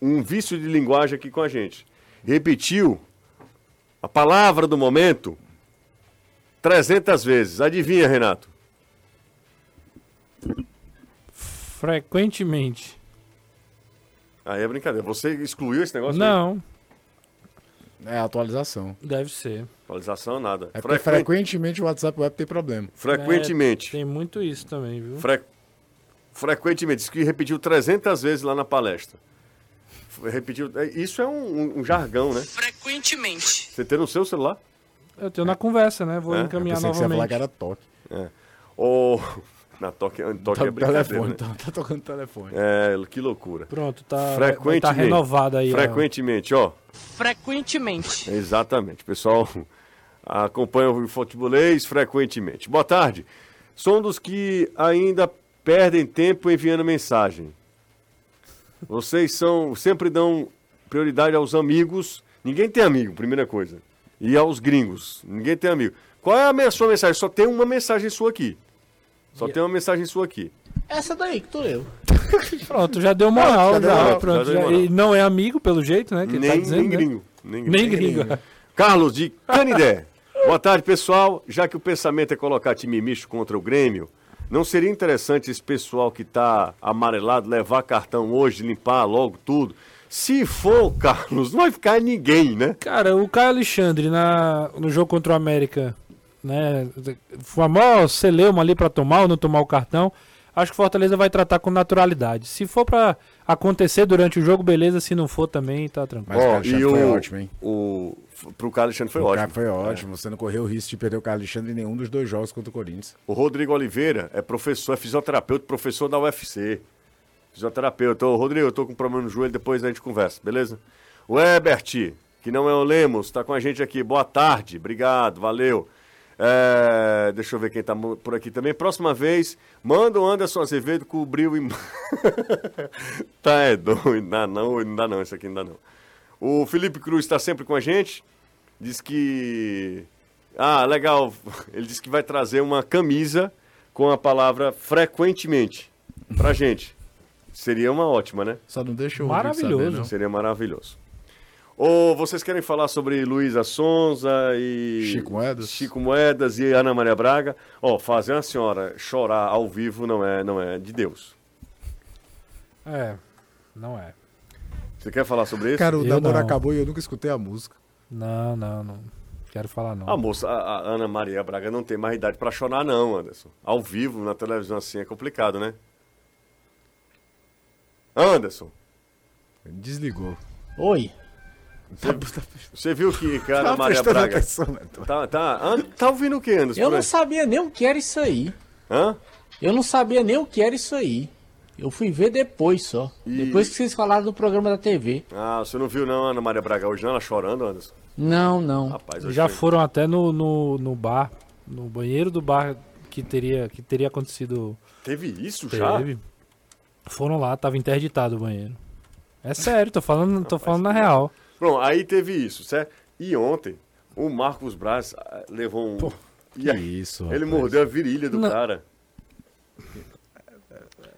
um vício de linguagem aqui com a gente. Repetiu a palavra do momento 300 vezes. Adivinha, Renato? Frequentemente. Aí é brincadeira. Você excluiu esse negócio? Não, É atualização. deve ser. Atualização, nada. É porque Frequen- frequentemente o WhatsApp Web tem problema. Frequentemente. É, tem muito isso também, viu? Fre- Frequentemente, disse que repetiu 300 vezes lá na palestra. Repetiu. é, Isso é um, um- jargão, né? Frequentemente. Você tem no seu celular? Eu tenho na conversa, né? Vou É? Eu encaminhar pensei que você ia falar novamente. que era toque. Ou. Na toque, toque Tá é telefone, né? tá, tá tocando telefone. É, que loucura. Pronto, tá, Frequentemente. tá renovado aí. Frequentemente, ó. Frequentemente. Exatamente. Pessoal acompanha o futebolês frequentemente. Boa tarde. Sou um dos que ainda perdem tempo enviando mensagem. Vocês são sempre dão prioridade aos amigos. Ninguém tem amigo, primeira coisa. E aos gringos. Ninguém tem amigo. Qual é a minha- sua mensagem? Só tem uma mensagem sua aqui. Só tem uma mensagem sua aqui. Essa daí que tu leu. Pronto, já deu moral. já deu já, moral, pronto, já deu já- moral. E não é amigo, pelo jeito, né? Que ele nem, tá dizendo, nem né? gringo. Nem gringo. Nem gringo. Carlos de Canidé. Boa tarde, pessoal. Já que o pensamento é colocar time misto contra o Grêmio, não seria interessante esse pessoal que tá amarelado levar cartão hoje, limpar logo tudo? Se for, Carlos, não vai ficar ninguém, né? Cara, o Caio Alexandre na, no jogo contra o América, né? Foi a maior celeuma ali pra tomar ou não tomar o cartão. Acho que o Fortaleza vai tratar com naturalidade. Se for pra acontecer durante o jogo, beleza. Se não for também, tá tranquilo. Mas o e foi o, ótimo, hein? O, pro Carlos Alexandre foi o ótimo. cara foi ótimo. Você não correu o risco de perder o Carlos Alexandre em nenhum dos dois jogos contra o Corinthians. O Rodrigo Oliveira é professor, é fisioterapeuta, professor da UFC. Fisioterapeuta. Ô, Rodrigo, eu tô com problema no joelho, depois a gente conversa, beleza? O Ebert, que não é o Lemos, tá com a gente aqui. Boa tarde, obrigado, valeu. É, deixa eu ver quem tá mo- por aqui também. Próxima vez, manda o Anderson Azevedo cobrir o. im- tá, é doido. Não dá não, não dá não, isso aqui não dá não. O Felipe Cruz está sempre com a gente. Diz que. Ah, legal. Ele disse que vai trazer uma camisa com a palavra frequentemente pra gente. Seria uma ótima, né? Só não deixa o Maravilhoso. Saber, não. Seria maravilhoso. Ou vocês querem falar sobre Luísa Sonza e. Chico Moedas? Chico Moedas e Ana Maria Braga? Ó, fazer uma senhora chorar ao vivo não é, não é de Deus. É, não é. Você quer falar sobre isso? Cara, o Eu namoro não. acabou e eu nunca escutei a música. Não, não, não. Quero falar não. A moça, a, a Ana Maria Braga não tem mais idade pra chorar, não, Anderson. Ao vivo, na televisão assim, é complicado, né? Anderson, Desligou. Oi. Você viu que, que a Ana Tava Maria Braga. atenção, né? Tá, tá, An- tá ouvindo o que, Anderson? Eu não sabia nem o que era isso aí. Hã? Eu não sabia nem o que era isso aí. Eu fui ver depois só. E- Depois que vocês falaram no programa da TV. Ah, você não viu não Ana Maria Braga hoje, não? Ela chorando, Anderson? Não, não. Rapaz, Já foi- foram até no, no, no bar, no banheiro do bar que teria, que teria acontecido. Teve isso já? Teve. Foram lá, tava interditado o banheiro. É sério, tô falando, tô falando na real. Bom, aí teve isso, certo? E ontem, o Marcos Braz ah, levou um... e Que aí, isso, ele rapaz. mordeu a virilha do Não. cara.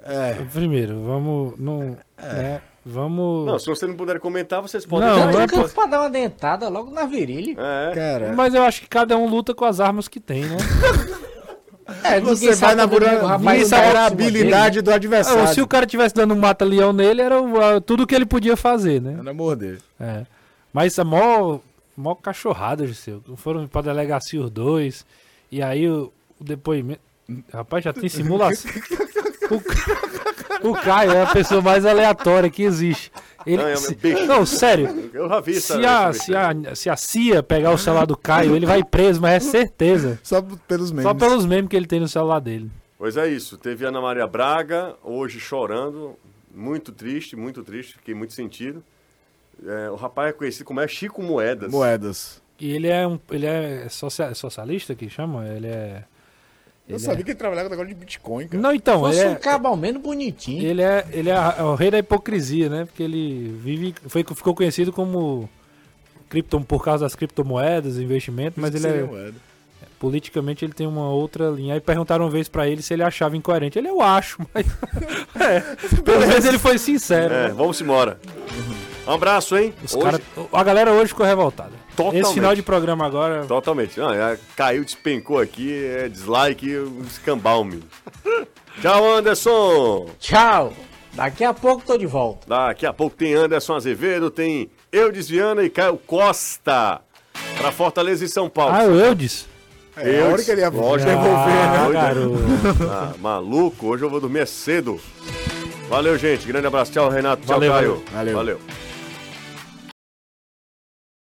É, Primeiro, vamos. Não, né, vamos. Não, se você não puder comentar, vocês podem... Não, Tanto é eu pra dar uma dentada logo na virilha. É, cara. Mas eu acho que cada um luta com as armas que tem, né? É, Você vai na rapaz ninguém do Ah, adversário. se o cara tivesse dando um mata-leão nele, era tudo que ele podia fazer, né? Era morder. É. Mas a mó, mó cachorrada, Giseu. Foram pra delegacia os dois. E aí o, o depoimento. Rapaz, já tem simulação. o, o Caio é a pessoa mais aleatória que existe. Ele, Não, é se- não, sério. eu já vi. Se a, se, a, se a CIA pegar o celular do Caio, ele vai preso, mas é certeza. Só pelos memes. Só pelos memes que ele tem no celular dele. Pois é isso, teve Ana Maria Braga, hoje chorando, muito triste, muito triste, fiquei muito sentido. É, o rapaz é conhecido como é Chico Moedas. Moedas. E ele é um. Ele é socia- socialista que chama? Ele é. Eu Ele sabia que ele trabalhava com negócio de Bitcoin, cara. Não, então, Fosse ele um é, cabo menos bonitinho. ele é, ele é, é o rei da hipocrisia, né? Porque ele vive, foi, ficou conhecido como cripto, por causa das criptomoedas, investimento, mas ele é, moeda. politicamente ele tem uma outra linha. Aí perguntaram uma vez pra ele se ele achava incoerente. Ele, eu acho, mas é, pelo menos ele foi sincero. É, né? vamos embora. Um abraço, hein? Os Hoje- cara, a galera hoje ficou revoltada. Totalmente. Esse final de programa agora, Totalmente. Não, é, caiu, despencou aqui, é dislike, um escambalme. Tchau, Anderson! Tchau. Daqui a pouco tô de volta. Daqui a pouco tem Anderson Azevedo, tem eu Desviana e Caio Costa. Pra Fortaleza e São Paulo. ah, o Eudes. É, a hora que ele ia devolver, Ah, né? garoto. Ah, maluco, hoje eu vou dormir cedo. Valeu, gente. Grande abraço. Tchau, Renato. Tchau, Valeu, Caio. valeu. valeu.